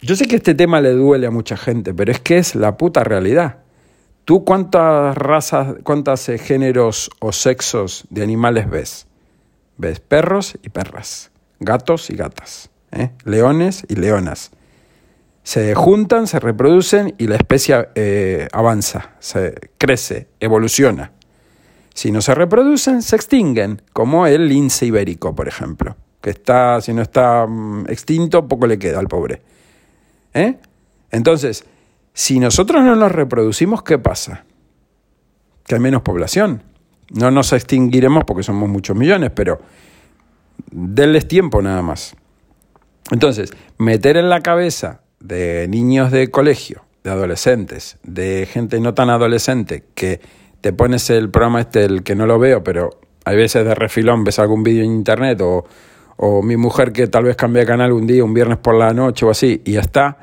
Speaker 1: yo sé que este tema le duele a mucha gente, pero es que es la puta realidad. ¿Tú cuántas razas, cuántos eh, géneros o sexos de animales ves? Ves perros y perras, gatos y gatas, ¿eh? leones y leonas se juntan, se reproducen y la especie eh, avanza, se crece, evoluciona. Si no se reproducen, se extinguen, como el lince ibérico, por ejemplo, que está, si no está mm, extinto, poco le queda al pobre. ¿Eh? Entonces, si nosotros no nos reproducimos, ¿qué pasa? Que hay menos población. No nos extinguiremos porque somos muchos millones, pero denles tiempo nada más. Entonces, meter en la cabeza de niños de colegio, de adolescentes, de gente no tan adolescente, que te pones el programa este, el que no lo veo, pero hay veces de refilón ves algún vídeo en internet o, o mi mujer que tal vez cambia de canal un día, un viernes por la noche o así, y ya está.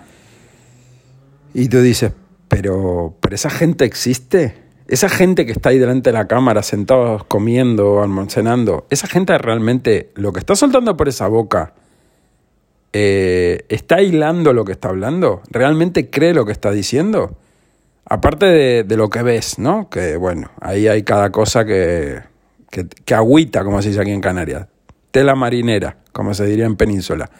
Speaker 1: Y tú dices, pero, pero esa gente existe. Esa gente que está ahí delante de la cámara, sentados comiendo, almacenando, esa gente realmente lo que está soltando por esa boca eh, ¿está hilando lo que está hablando? ¿Realmente cree lo que está diciendo? Aparte de, lo que ves, ¿no? Que bueno, ahí hay cada cosa que, que, agüita, como se dice aquí en Canarias. Tela marinera, como se diría en Península.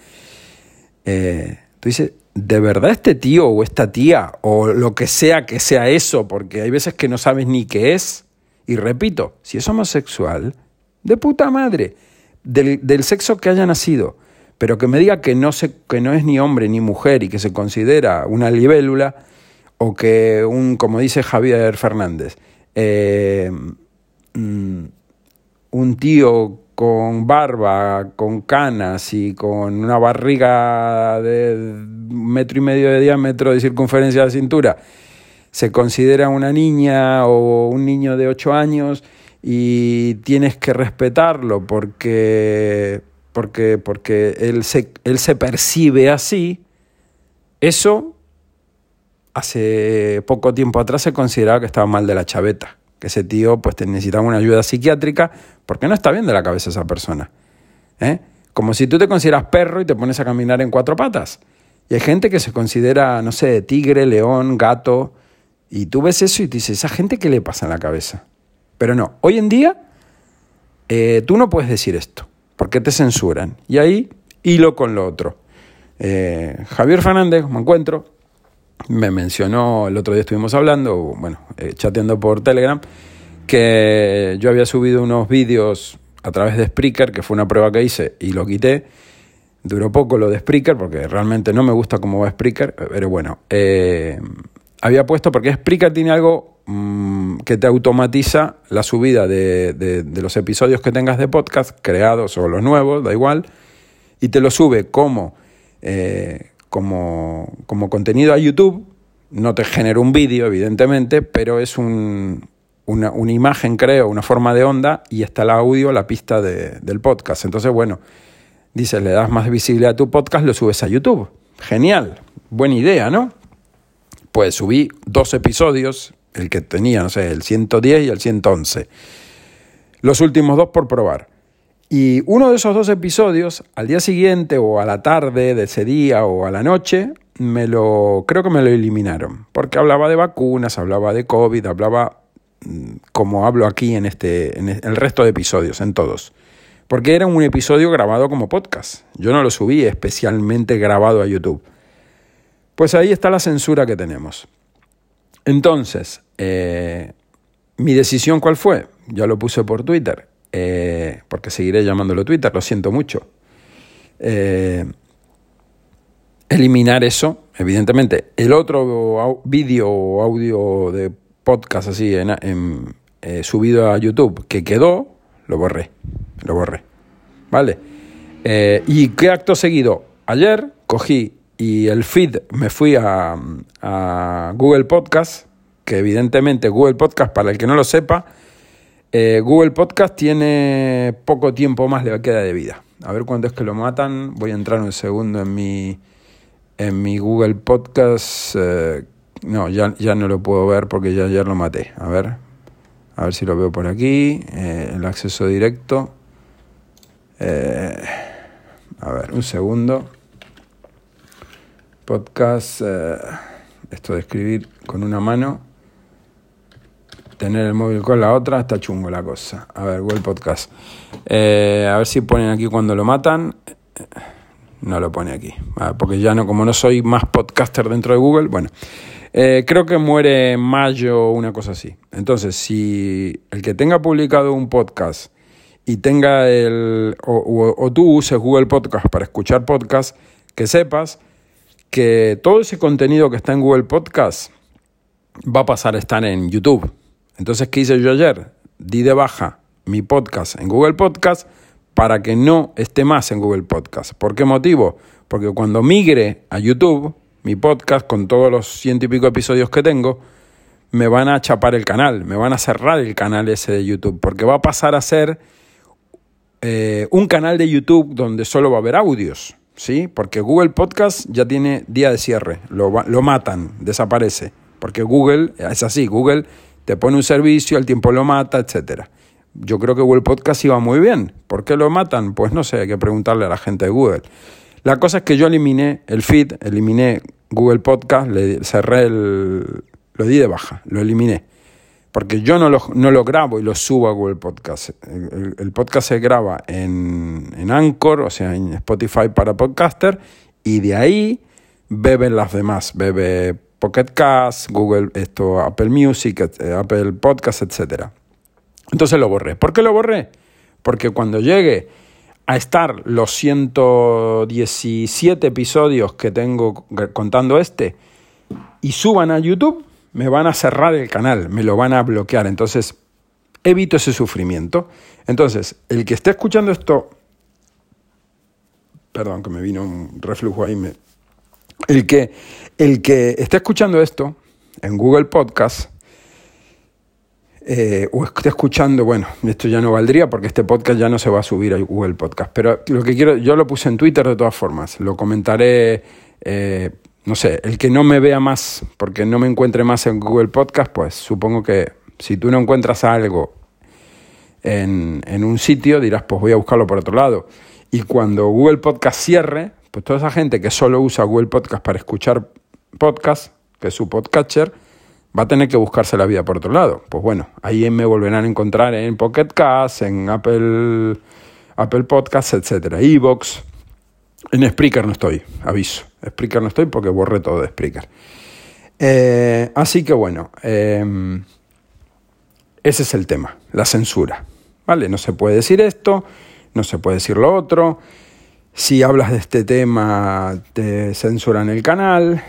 Speaker 1: Eh, tú dices, ¿de verdad este tío o esta tía o lo que sea que sea eso? Porque hay veces que no sabes ni qué es. Y repito, si es homosexual, de puta madre, del, del sexo que haya nacido pero que me diga que no, se, que no es ni hombre ni mujer y que se considera una libélula, o que un, como dice Javier Fernández, eh, mm, un tío con barba, con canas y con una barriga de metro y medio de diámetro de circunferencia de cintura, se considera una niña o un niño de ocho años y tienes que respetarlo porque porque, porque él, se, él se percibe así, eso hace poco tiempo atrás se consideraba que estaba mal de la chaveta, que ese tío pues necesitaba una ayuda psiquiátrica porque no está bien de la cabeza esa persona. ¿eh? Como si tú te consideras perro y te pones a caminar en cuatro patas. Y hay gente que se considera, no sé, tigre, león, gato, y tú ves eso y te dices, ¿esa gente qué le pasa en la cabeza? Pero no, hoy en día eh, tú no puedes decir esto. ¿Por qué te censuran? Y ahí hilo con lo otro. Eh, Javier Fernández, me encuentro, me mencionó, el otro día estuvimos hablando, bueno, eh, chateando por Telegram, que yo había subido unos vídeos a través de Spreaker, que fue una prueba que hice y lo quité. Duró poco lo de Spreaker, porque realmente no me gusta cómo va Spreaker, pero bueno, eh, había puesto, porque Spreaker tiene algo mm, que te automatiza la subida de, los episodios que tengas de podcast, creados o los nuevos, da igual, y te lo sube como, eh, como, como contenido a YouTube. No te genera un vídeo, evidentemente, pero es un, una, una, imagen, creo, una forma de onda, y está el audio, la pista del podcast. Entonces, bueno, dices, le das más visibilidad a tu podcast, lo subes a YouTube. Genial, buena idea, ¿no? pues subí dos episodios, el que tenía, no sé, el 110 y el 111. Los últimos dos por probar. Y uno de esos dos episodios, al día siguiente o a la tarde de ese día o a la noche, me lo creo que me lo eliminaron, porque hablaba de vacunas, hablaba de COVID, hablaba mm, como hablo aquí en este en el resto de episodios, en todos. Porque era un episodio grabado como podcast. Yo no lo subí especialmente grabado a YouTube. Pues ahí está la censura que tenemos. Entonces, eh, mi decisión cuál fue? Ya lo puse por Twitter, eh, porque seguiré llamándolo Twitter, lo siento mucho. Eh, eliminar eso, evidentemente. El otro vídeo o audio de podcast así en, subido a YouTube que quedó, lo borré, lo borré. ¿Vale? ¿Y qué acto seguido? Ayer cogí y el feed me fui a, Google Podcast, que evidentemente Google Podcast, para el que no lo sepa, eh, Google Podcast tiene poco tiempo más le queda de vida. A ver cuándo es que lo matan. Voy a entrar un segundo en mi, en mi Google Podcast. Eh, no, ya, ya no lo puedo ver porque ya ayer lo maté. A ver, a ver si lo veo por aquí. Eh, el acceso directo. a ver, un segundo. Podcast. esto de escribir con una mano tener el móvil con la otra, está chungo la cosa. A ver, Google Podcast. Eh, a ver si ponen aquí cuando lo matan. No lo pone aquí. porque ya no, como no soy más podcaster dentro de Google, bueno. Eh, creo que muere en mayo, una cosa así. Entonces, si el que tenga publicado un podcast y tenga el. O, o tú uses Google Podcast para escuchar podcast, que sepas que todo ese contenido que está en Google Podcast va a pasar a estar en YouTube. Entonces, ¿qué hice yo ayer? Di de baja mi podcast en Google Podcast para que no esté más en Google Podcast. ¿Por qué motivo? Porque cuando migre a YouTube, mi podcast, con todos los ciento y pico episodios que tengo, me van a chapar el canal, me van a cerrar el canal ese de YouTube, porque va a pasar a ser eh, un canal de YouTube donde solo va a haber audios, ¿sí? Porque Google Podcast ya tiene día de cierre, lo, lo matan, desaparece, porque Google es así, Google te pone un servicio, el tiempo lo mata, etcétera. Yo creo que Google Podcast iba muy bien. ¿Por qué lo matan? Pues no sé, hay que preguntarle a la gente de Google. La cosa es que yo eliminé el feed, eliminé Google Podcast, le cerré el... lo di de baja, lo eliminé. Porque yo no lo, no lo grabo y lo subo a Google Podcast. El, podcast se graba en, en Anchor, o sea, en Spotify para podcaster, y de ahí beben las demás. Bebe Pocket Cast, Google, esto, Apple Music, eh, Apple Podcast, etc. Entonces lo borré. ¿Por qué lo borré? Porque cuando llegue a estar los 117 episodios que tengo contando este y suban a YouTube, me van a cerrar el canal, me lo van a bloquear. Entonces, evito ese sufrimiento. Entonces, el que esté escuchando esto, perdón que me vino un reflujo ahí, el que, el que esté escuchando esto en Google Podcast, eh, o esté escuchando, bueno, esto ya no valdría porque este podcast ya no se va a subir a Google Podcast, pero lo que quiero, yo lo puse en Twitter de todas formas, lo comentaré, eh, no sé, el que no me vea más, porque no me encuentre más en Google Podcast, pues supongo que si tú no encuentras algo en, en un sitio, dirás, pues voy a buscarlo por otro lado. Y cuando Google Podcast cierre, pues toda esa gente que solo usa Google Podcast para escuchar podcast, que es su podcatcher, va a tener que buscarse la vida por otro lado. Pues bueno, ahí me volverán a encontrar en Pocket Cast, en Apple, Apple Podcasts, etcétera, Evox. En Spreaker no estoy, aviso. Spreaker no estoy porque borré todo de Spreaker. Eh, así que bueno, em, ese es el tema, la censura. ¿Vale? No se puede decir esto, no se puede decir lo otro. Si hablas de este tema, te censuran el canal.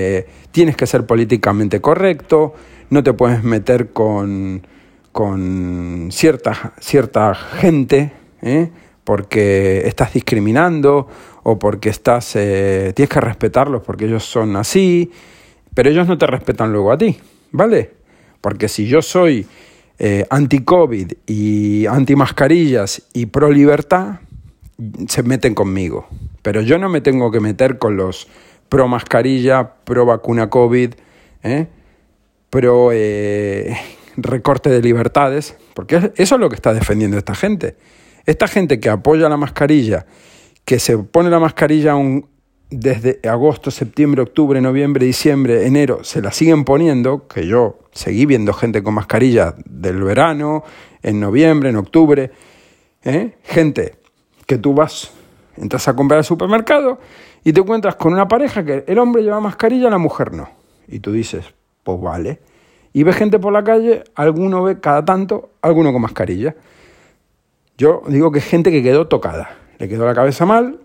Speaker 1: Eh, tienes que ser políticamente correcto. No te puedes meter con, con cierta, cierta gente ¿eh? porque estás discriminando o porque estás. Eh, tienes que respetarlos porque ellos son así. Pero ellos no te respetan luego a ti. ¿Vale? Porque si yo soy anti-COVID y anti-mascarillas y pro-libertad se meten conmigo. Pero yo no me tengo que meter con los pro mascarilla, pro vacuna COVID, ¿eh? pro eh, recorte de libertades, porque eso es lo que está defendiendo esta gente. Esta gente que apoya la mascarilla, que se pone la mascarilla un, desde agosto, septiembre, octubre, noviembre, diciembre, enero, se la siguen poniendo, que yo seguí viendo gente con mascarilla del verano, en noviembre, en octubre. ¿eh? Gente que tú vas, entras a comprar al supermercado y te encuentras con una pareja que el hombre lleva mascarilla, la mujer no. Y tú dices, pues vale. Y ves gente por la calle, alguno ve cada tanto, alguno con mascarilla. Yo digo que es gente que quedó tocada, le quedó la cabeza mal,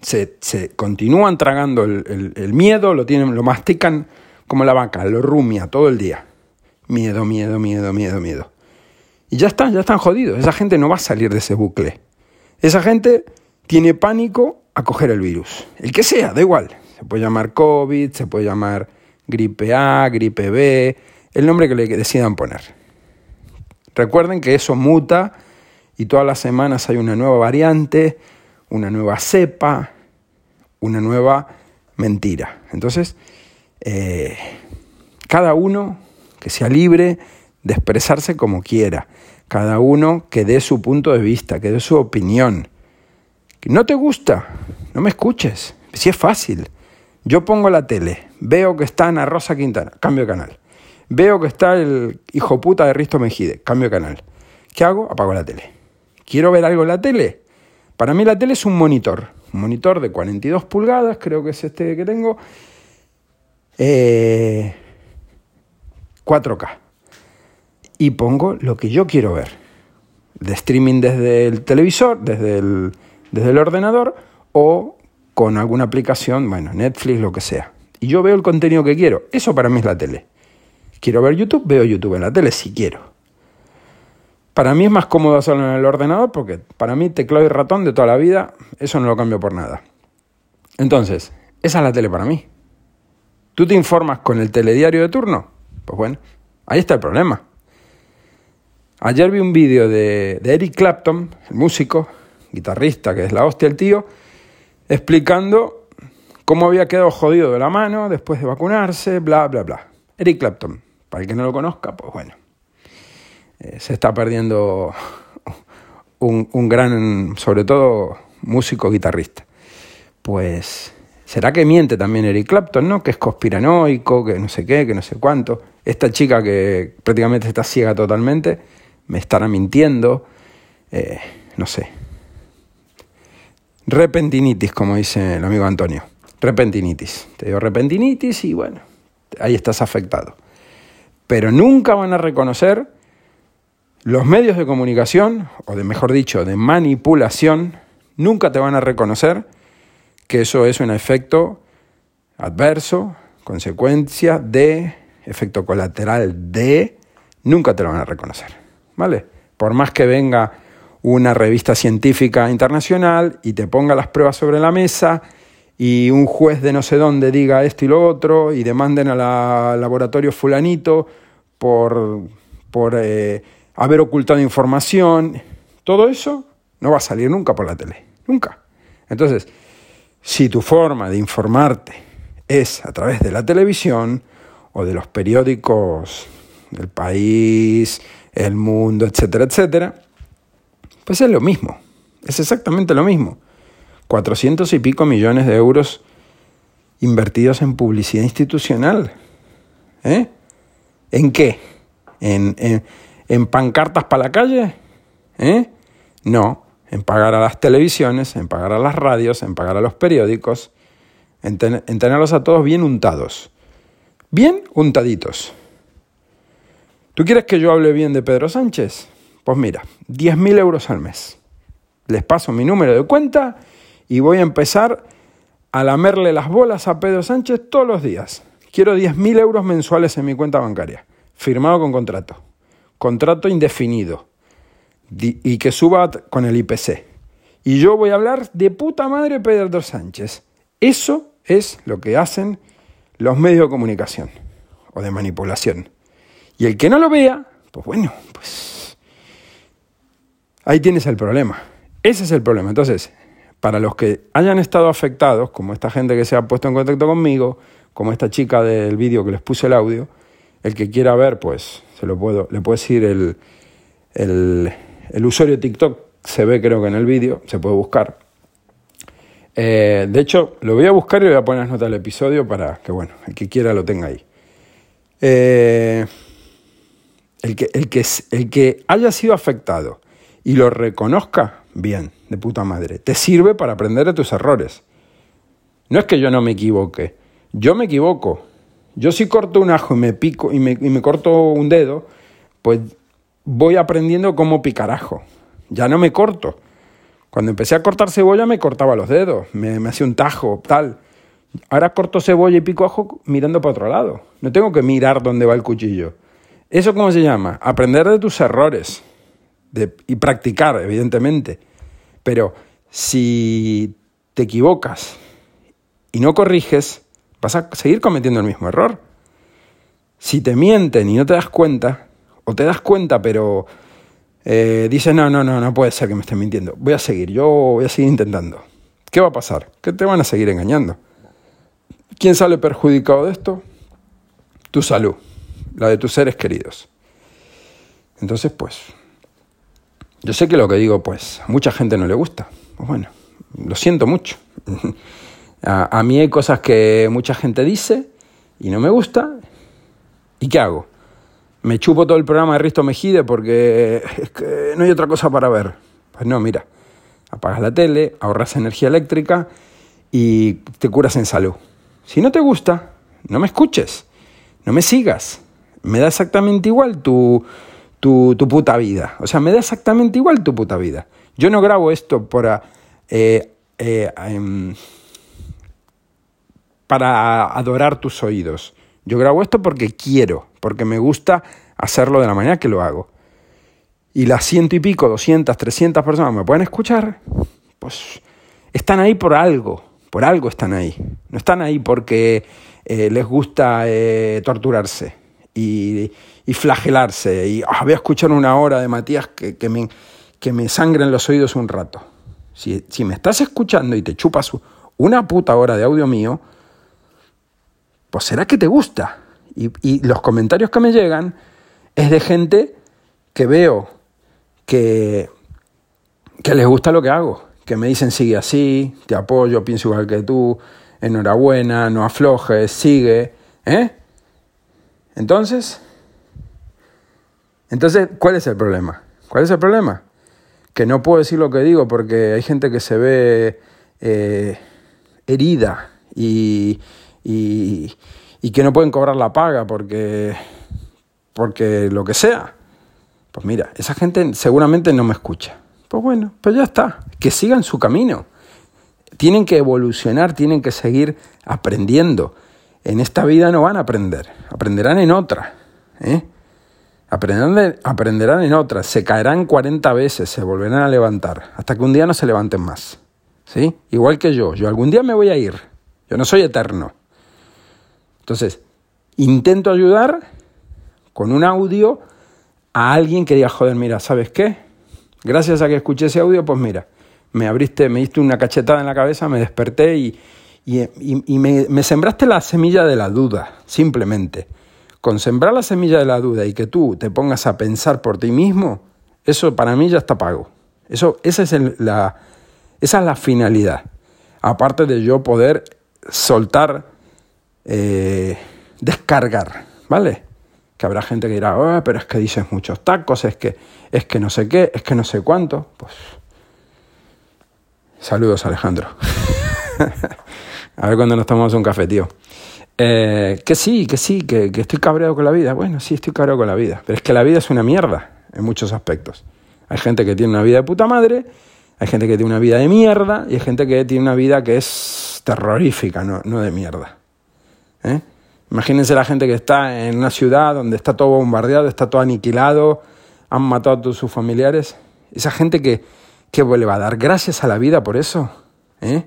Speaker 1: se, se continúan tragando el, el, miedo, lo, tienen, lo mastican como la vaca, lo rumia todo el día. Miedo, miedo, miedo, miedo, miedo. Y ya están, ya están jodidos. Esa gente no va a salir de ese bucle. Esa gente tiene pánico a coger el virus. El que sea, da igual. Se puede llamar COVID, se puede llamar gripe A, gripe B, el nombre que le decidan poner. Recuerden que eso muta y todas las semanas hay una nueva variante, una nueva cepa, una nueva mentira. Entonces, eh, cada uno que sea libre de expresarse como quiera, cada uno que dé su punto de vista, que dé su opinión. ¿No te gusta? No me escuches. Si es fácil. Yo pongo la tele, veo que está Ana Rosa Quintana, cambio de canal. Veo que está el hijo puta de Risto Mejide, cambio de canal. ¿Qué hago? Apago la tele. ¿Quiero ver algo en la tele? Para mí la tele es un monitor. Un monitor de 42 pulgadas, creo que es este que tengo. 4K. Eh, y pongo lo que yo quiero ver. De streaming desde el televisor, desde el, desde el ordenador o con alguna aplicación, bueno, Netflix, lo que sea. Y yo veo el contenido que quiero. Eso para mí es la tele. Quiero ver YouTube, veo YouTube en la tele si quiero. Para mí es más cómodo hacerlo en el ordenador porque para mí teclado y ratón de toda la vida, eso no lo cambio por nada. Entonces, esa es la tele para mí. ¿Tú te informas con el telediario de turno? Pues bueno, ahí está el problema. Ayer vi un vídeo de, Eric Clapton, el músico, guitarrista, que es la hostia el tío, explicando cómo había quedado jodido de la mano después de vacunarse, bla, bla, bla. Eric Clapton, para el que no lo conozca, pues bueno, eh, se está perdiendo un, un gran, sobre todo, músico guitarrista. Pues ¿Será que miente también Eric Clapton, no? Que es conspiranoico, que no sé qué, que no sé cuánto. Esta chica que prácticamente está ciega totalmente, me estará mintiendo, eh, no sé. Repentinitis, como dice el amigo Antonio. Repentinitis. Te digo repentinitis y bueno, ahí estás afectado. Pero nunca van a reconocer los medios de comunicación, o de mejor dicho, de manipulación, nunca te van a reconocer que eso es un efecto adverso, consecuencia de, efecto colateral de, nunca te lo van a reconocer. ¿vale? Por más que venga una revista científica internacional y te ponga las pruebas sobre la mesa y un juez de no sé dónde diga esto y lo otro y demanden al laboratorio fulanito por, por eh, haber ocultado información, todo eso no va a salir nunca por la tele, nunca. Entonces, si tu forma de informarte es a través de la televisión o de los periódicos del país, el mundo, etcétera, etcétera, pues es lo mismo, es exactamente lo mismo. 400 y pico millones de euros invertidos en publicidad institucional. ¿Eh? ¿En qué? ¿En, en, pancartas para la calle? ¿Eh? No, en pagar a las televisiones, en pagar a las radios, en pagar a los periódicos, en tenerlos a todos bien untados. Bien untaditos. ¿Tú quieres que yo hable bien de Pedro Sánchez? Pues mira, 10.000 euros al mes. Les paso mi número de cuenta y voy a empezar a lamerle las bolas a Pedro Sánchez todos los días. Quiero 10.000 euros mensuales en mi cuenta bancaria, firmado con contrato. Contrato indefinido y que suba con el IPC. Y yo voy a hablar de puta madre Pedro Sánchez. Eso es lo que hacen los medios de comunicación o de manipulación. Y el que no lo vea, pues bueno, pues ahí tienes el problema. Ese es el problema. Entonces, para los que hayan estado afectados, como esta gente que se ha puesto en contacto conmigo, como esta chica del vídeo que les puse el audio, el que quiera ver, pues se lo puedo, le puedo decir el, el, usuario de TikTok, se ve creo que en el vídeo, se puede buscar. Eh, de hecho, lo voy a buscar y voy a poner las notas del episodio para que, bueno, el que quiera lo tenga ahí. Eh, el que, el, que, el que haya sido afectado y lo reconozca, bien, de puta madre. Te sirve para aprender de tus errores. No es que yo no me equivoque. Yo me equivoco. Yo si corto un ajo y me pico y me, y me corto un dedo, pues voy aprendiendo cómo picar ajo. Ya no me corto. Cuando empecé a cortar cebolla me cortaba los dedos, me, me hacía un tajo, tal. Ahora corto cebolla y pico ajo mirando para otro lado. No tengo que mirar dónde va el cuchillo. ¿Eso cómo se llama? Aprender de tus errores y practicar, evidentemente. Pero si te equivocas y no corriges, vas a seguir cometiendo el mismo error. Si te mienten y no te das cuenta, o te das cuenta pero eh, dices, no, no, no, no puede ser que me estén mintiendo, voy a seguir, yo voy a seguir intentando. ¿Qué va a pasar? Que te van a seguir engañando. ¿Quién sale perjudicado de esto? Tu salud, la de tus seres queridos. Entonces, pues, yo sé que lo que digo, pues, a mucha gente no le gusta. Bueno, lo siento mucho. a, mí hay cosas que mucha gente dice y no me gusta. ¿Y qué hago? Me chupo todo el programa de Risto Mejide porque es que no hay otra cosa para ver. Pues no, mira, apagas la tele, ahorras energía eléctrica y te curas en salud. Si no te gusta, no me escuches, no me sigas. Me da exactamente igual tu, tu, puta vida. O sea, me da exactamente igual tu puta vida. Yo no grabo esto para, eh, eh, em, para adorar tus oídos. Yo grabo esto porque quiero, porque me gusta hacerlo de la manera que lo hago. Y las ciento y pico, doscientas, trescientas personas me pueden escuchar, pues están ahí por algo, por algo están ahí. No están ahí porque eh, les gusta torturarse y, y flagelarse. Y ah, voy a escuchar una hora de Matías que, que, me, que me sangren los oídos un rato. Si, si me estás escuchando y te chupas una puta hora de audio mío, pues será que te gusta. Y, y los comentarios que me llegan es de gente que veo que, que les gusta lo que hago, que me dicen sigue así, te apoyo, pienso igual que tú, enhorabuena, no aflojes, sigue, ¿eh? Entonces, entonces, ¿cuál es el problema? ¿Cuál es el problema? Que no puedo decir lo que digo porque hay gente que se ve eh, herida y, y, que no pueden cobrar la paga porque, porque lo que sea. Pues mira, esa gente seguramente no me escucha. Pues bueno, pues ya está, que sigan su camino. Tienen que evolucionar, tienen que seguir aprendiendo. En esta vida no van a aprender, aprenderán en otra. ¿eh? Aprenderán, aprenderán en otras, se caerán 40 veces, se volverán a levantar, hasta que un día no se levanten más. ¿Sí? Igual que yo, yo algún día me voy a ir, yo no soy eterno. Entonces, intento ayudar con un audio a alguien que diga, joder, mira, ¿sabes qué? Gracias a que escuché ese audio, pues mira, me abriste, me diste una cachetada en la cabeza, me desperté y, y, me, me sembraste la semilla de la duda, simplemente con sembrar la semilla de la duda y que tú te pongas a pensar por ti mismo, eso para mí ya está pago. Eso, esa, es la, esa es la finalidad. Aparte de yo poder soltar, eh, descargar, ¿vale? Que habrá gente que dirá, oh, pero es que dices muchos tacos, es que, es que no sé qué, es que no sé cuánto. Pues. Saludos, Alejandro. a ver cuando nos tomamos un café, tío. Eh, que sí, que sí, que, estoy cabreado con la vida. Bueno, sí, estoy cabreado con la vida. Pero es que la vida es una mierda en muchos aspectos. Hay gente que tiene una vida de puta madre, hay gente que tiene una vida de mierda y hay gente que tiene una vida que es terrorífica, no, no de mierda. ¿Eh? Imagínense la gente que está en una ciudad donde está todo bombardeado, está todo aniquilado, han matado a todos sus familiares. Esa gente que, que le va a dar gracias a la vida por eso. ¿eh?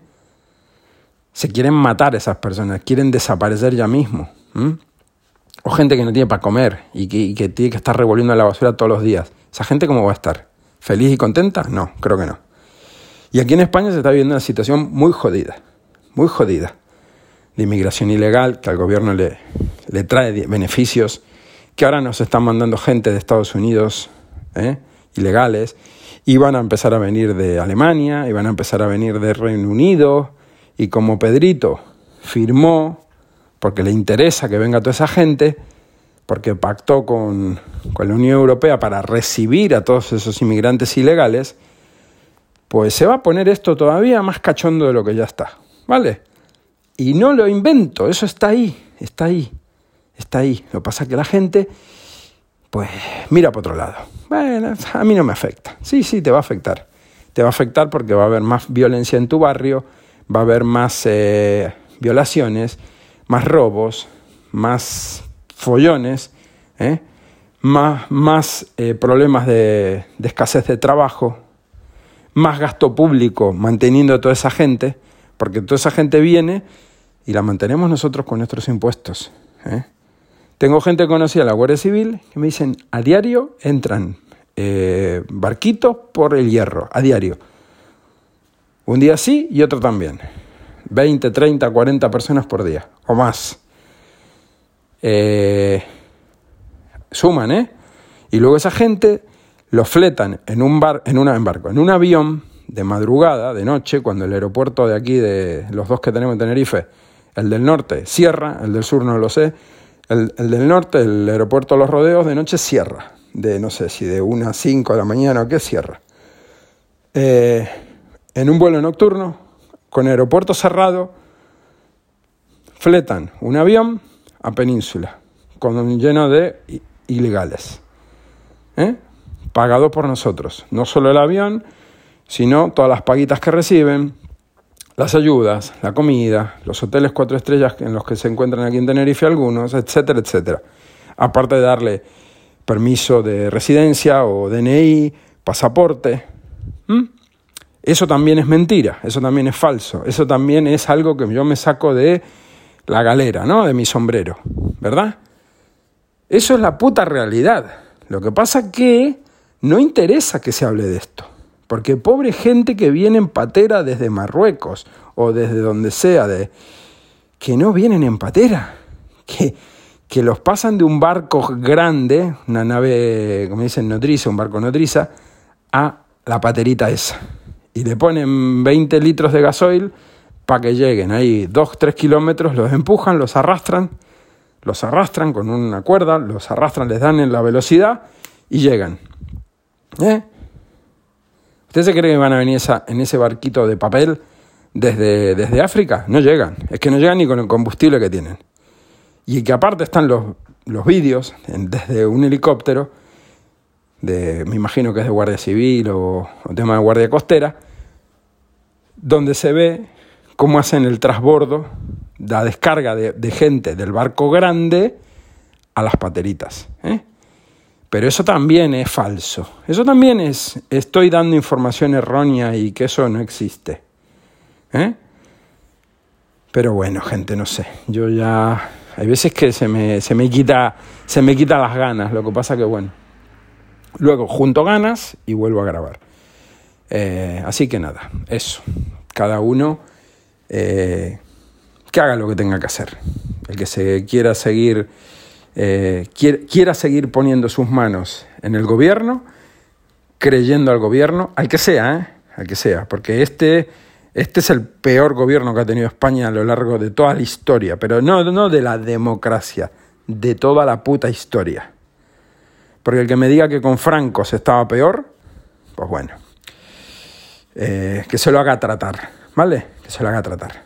Speaker 1: Se quieren matar esas personas, quieren desaparecer ya mismo. O gente que no tiene para comer y que, tiene que estar revolviendo la basura todos los días. ¿Esa gente cómo va a estar? ¿Feliz y contenta? No, creo que no. Y aquí en España se está viviendo una situación muy jodida, muy jodida, de inmigración ilegal, que al gobierno le, le trae beneficios, que ahora nos están mandando gente de Estados Unidos, ¿eh? ilegales, y van a empezar a venir de Alemania, y van a empezar a venir de Reino Unido, y como Pedrito firmó, porque le interesa que venga toda esa gente, porque pactó con, con la Unión Europea para recibir a todos esos inmigrantes ilegales, pues se va a poner esto todavía más cachondo de lo que ya está, ¿vale? Y no lo invento, eso está ahí, está ahí, está ahí. Lo que pasa es que la gente, pues, mira por otro lado. Bueno, a mí no me afecta. Sí, sí, te va a afectar. Te va a afectar porque va a haber más violencia en tu barrio, va a haber más eh, violaciones, más robos, más follones, ¿eh? más, más eh, problemas de, de, escasez de trabajo, más gasto público manteniendo a toda esa gente, porque toda esa gente viene y la mantenemos nosotros con nuestros impuestos. Tengo gente conocida en la Guardia Civil que me dicen, a diario entran eh, barquitos por el hierro, a diario. Un día sí y otro también. 20, 30, 40 personas por día o más. Eh, suman, ¿eh? Y luego esa gente lo fletan en un bar, en, una, en barco, en un avión de madrugada, de noche, cuando el aeropuerto de aquí, de los dos que tenemos en Tenerife, el del norte cierra, el del sur no lo sé, el, del norte, el aeropuerto los rodeos, de noche cierra, de no sé si de una a 5 de la mañana o qué cierra. Eh, en un vuelo nocturno, con aeropuerto cerrado, fletan un avión a Península, con, lleno de ilegales, ¿eh? pagado por nosotros, no solo el avión, sino todas las paguitas que reciben, las ayudas, la comida, los hoteles cuatro estrellas en los que se encuentran aquí en Tenerife algunos, etcétera, etcétera. Aparte de darle permiso de residencia o DNI, pasaporte. Eso también es mentira, eso también es falso, eso también es algo que yo me saco de la galera, ¿no? De mi sombrero, ¿verdad? Eso es la puta realidad. Lo que pasa que no interesa que se hable de esto. Porque pobre gente que viene en patera desde Marruecos o desde donde sea, de, que no vienen en patera, que, que los pasan de un barco grande, una nave, como dicen, nodriza, un barco nodriza, a la paterita esa. Y le ponen 20 litros de gasoil para que lleguen ahí 2, 3 kilómetros, los empujan, los arrastran, los arrastran con una cuerda, los arrastran, les dan en la velocidad y llegan. ¿Eh? ¿Ustedes se creen que van a venir esa, en ese barquito de papel desde, desde África? No llegan. Es que no llegan ni con el combustible que tienen. Y que aparte están los, los vídeos desde un helicóptero, de, me imagino que es de Guardia Civil o, tema de Guardia Costera, donde se ve cómo hacen el transbordo, la descarga de, gente del barco grande a las pateritas. ¿eh? Pero eso también es falso. Eso también es, estoy dando información errónea y que eso no existe. ¿Eh? Pero bueno, gente, no sé. Yo ya... Hay veces que se me, se me, quita, se me quita las ganas. Lo que pasa que, bueno. Luego junto ganas y vuelvo a grabar. Eh, así que nada, eso. Cada uno eh, que haga lo que tenga que hacer. El que se quiera seguir eh, quiera seguir poniendo sus manos en el gobierno, creyendo al gobierno, al que sea, al que sea, porque este, este es el peor gobierno que ha tenido España a lo largo de toda la historia, pero no, no de la democracia, de toda la puta historia. Porque el que me diga que con Franco se estaba peor, pues bueno, eh, que se lo haga tratar, ¿vale? Que se lo haga tratar.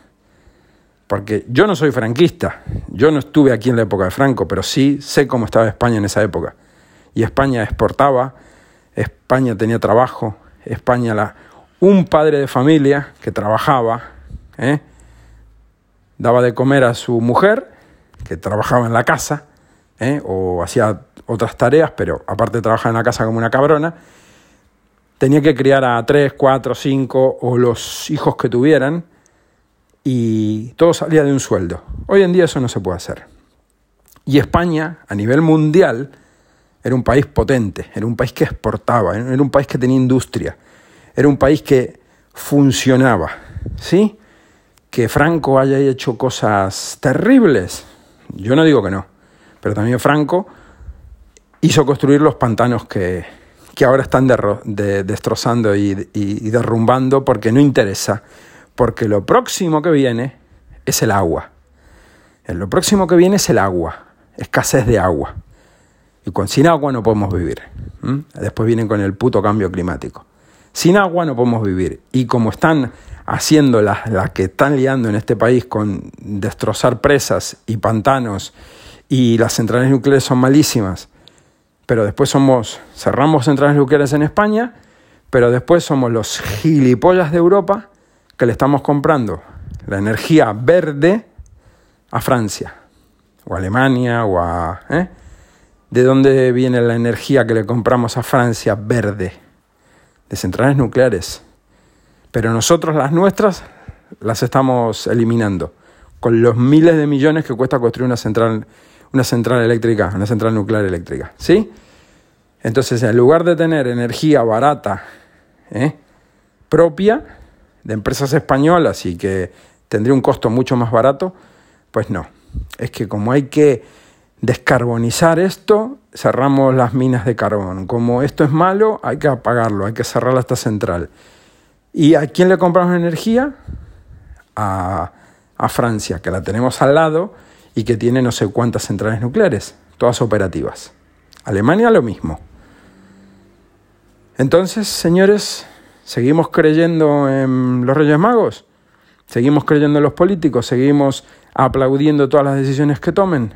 Speaker 1: Porque yo no soy franquista, yo no estuve aquí en la época de Franco, pero sí sé cómo estaba España en esa época. Y España exportaba, España tenía trabajo, España la... Un padre de familia que trabajaba, ¿eh? daba de comer a su mujer, que trabajaba en la casa, ¿eh? o hacía otras tareas, pero aparte de trabajar en la casa como una cabrona, tenía que criar a tres, cuatro, cinco o los hijos que tuvieran, y todo salía de un sueldo. Hoy en día eso no se puede hacer. Y España, a nivel mundial, era un país potente, era un país que exportaba, era un país que tenía industria, era un país que funcionaba. ¿Sí? Que Franco haya hecho cosas terribles, yo no digo que no, pero también Franco hizo construir los pantanos que, que ahora están destrozando y, y derrumbando porque no interesa porque lo próximo que viene es el agua. Lo próximo que viene es el agua, escasez de agua. Y con, sin agua no podemos vivir. Después vienen con el puto cambio climático. Sin agua no podemos vivir. Y como están haciendo las, las que están liando en este país con destrozar presas y pantanos y las centrales nucleares son malísimas, pero después somos, cerramos centrales nucleares en España, pero después somos los gilipollas de Europa que le estamos comprando la energía verde a Francia o a Alemania o a... ¿eh? ¿De dónde viene la energía que le compramos a Francia verde? De centrales nucleares. Pero nosotros las nuestras las estamos eliminando con los miles de millones que cuesta construir una central, una central eléctrica, una central nuclear eléctrica, ¿sí? Entonces, en lugar de tener energía barata, ¿eh? propia, de empresas españolas y que tendría un costo mucho más barato, pues no. Es que como hay que descarbonizar esto, cerramos las minas de carbón. Como esto es malo, hay que apagarlo, hay que cerrar esta central. ¿Y a quién le compramos energía? A, a Francia, que la tenemos al lado y que tiene no sé cuántas centrales nucleares, todas operativas. Alemania lo mismo. Entonces, señores, ¿seguimos creyendo en los Reyes Magos? ¿Seguimos creyendo en los políticos? ¿Seguimos aplaudiendo todas las decisiones que tomen?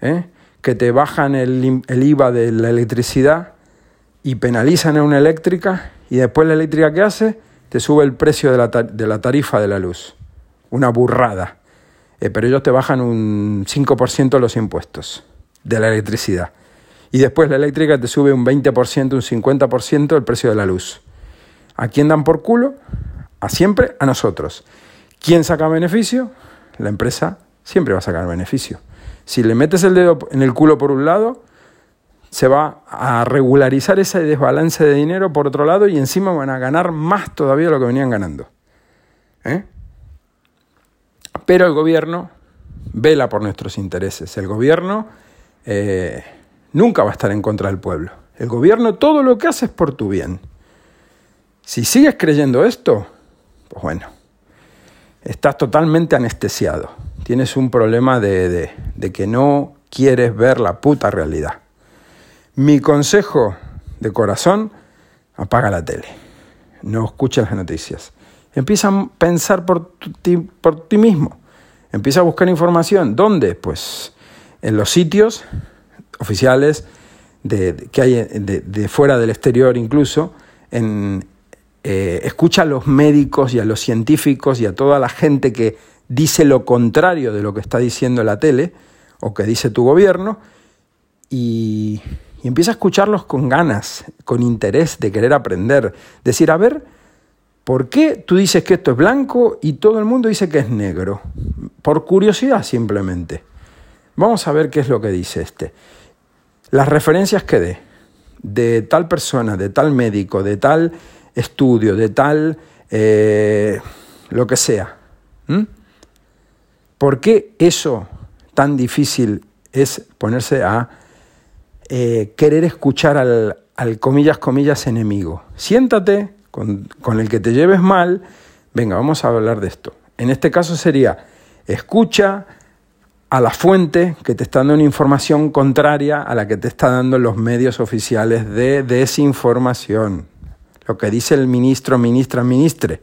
Speaker 1: ¿Eh? Que te bajan el, IVA de la electricidad y penalizan a una eléctrica y después la eléctrica que hace te sube el precio de la tarifa de la luz. Una burrada. Eh, pero ellos te bajan un 5% los impuestos de la electricidad. Y después la eléctrica te sube un 20%, un 50% el precio de la luz. ¿A quién dan por culo? A siempre a nosotros. ¿Quién saca beneficio? La empresa siempre va a sacar beneficio. Si le metes el dedo en el culo por un lado, se va a regularizar ese desbalance de dinero por otro lado y encima van a ganar más todavía de lo que venían ganando. ¿Eh? Pero el gobierno vela por nuestros intereses. El gobierno eh, nunca va a estar en contra del pueblo. El gobierno todo lo que hace es por tu bien. Si sigues creyendo esto, pues bueno, estás totalmente anestesiado. Tienes un problema de, de que no quieres ver la puta realidad. Mi consejo de corazón, apaga la tele. No escuches las noticias. Empieza a pensar por ti, por ti mismo. Empieza a buscar información. ¿Dónde? Pues en los sitios oficiales de, que hay de, fuera del exterior incluso. En, eh, escucha a los médicos y a los científicos y a toda la gente que dice lo contrario de lo que está diciendo la tele o que dice tu gobierno y, y empieza a escucharlos con ganas, con interés de querer aprender. Decir, a ver, ¿Por qué tú dices que esto es blanco y todo el mundo dice que es negro? Por curiosidad simplemente. Vamos a ver qué es lo que dice este. Las referencias que dé de tal persona, de tal médico, de tal estudio, de tal eh, lo que sea. ¿Por qué eso tan difícil es ponerse a eh, querer escuchar al, al comillas, comillas enemigo? Siéntate, con, el que te lleves mal, venga, vamos a hablar de esto. En este caso sería, escucha a la fuente que te está dando una información contraria a la que te está dando los medios oficiales de desinformación. Lo que dice el ministro, ministra, ministre.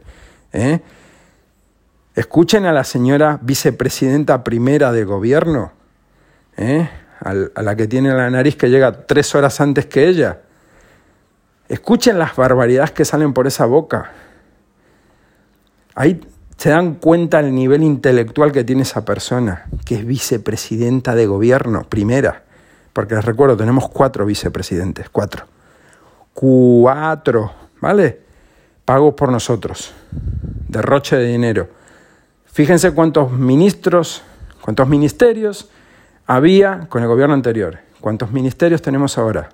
Speaker 1: ¿eh? Escuchen a la señora vicepresidenta primera del gobierno, ¿eh? a la que tiene la nariz que llega tres horas antes que ella. Escuchen las barbaridades que salen por esa boca. Ahí se dan cuenta el nivel intelectual que tiene esa persona, que es vicepresidenta de gobierno, primera. Porque les recuerdo, tenemos cuatro vicepresidentes, cuatro. Cuatro, ¿vale? Pagos por nosotros. Derroche de dinero. Fíjense cuántos ministros, cuántos ministerios había con el gobierno anterior. ¿Cuántos ministerios tenemos ahora?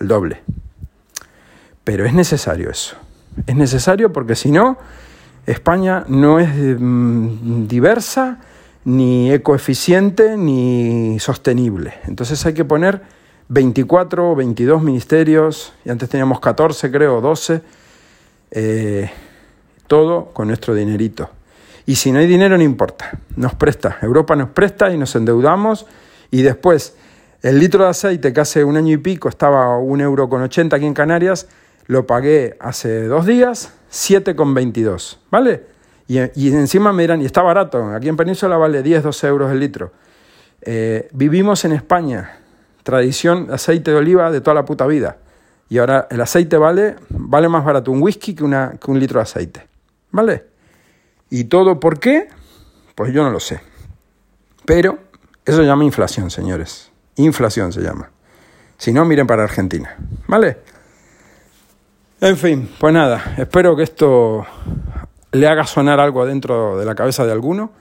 Speaker 1: El doble. Pero es necesario eso. Es necesario porque si no, España no es mm, diversa, ni ecoeficiente, ni sostenible. Entonces hay que poner 24 o 22 ministerios, y antes teníamos 14 creo, 12, eh, todo con nuestro dinerito. Y si no hay dinero no importa, nos presta, Europa nos presta y nos endeudamos y después el litro de aceite que hace un año y pico estaba a un euro con 80 aquí en Canarias, lo pagué hace dos días, 7,22, ¿vale? Y, y, encima me dirán, y está barato, aquí en Península vale 10, 12 euros el litro. Eh, vivimos en España, tradición aceite de oliva de toda la puta vida. Y ahora el aceite vale, vale más barato un whisky que, una, que un litro de aceite. ¿Vale? ¿Y todo por qué? Pues yo no lo sé. Pero eso se llama inflación, señores. Inflación se llama. Si no, miren para Argentina. ¿Vale? En fin, pues nada, espero que esto le haga sonar algo adentro de la cabeza de alguno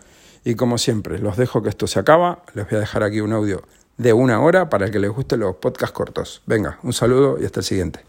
Speaker 1: Y como siempre, los dejo que esto se acaba. Les voy a dejar aquí un audio de una hora para que les gusten los podcasts cortos. Venga, un saludo y hasta el siguiente.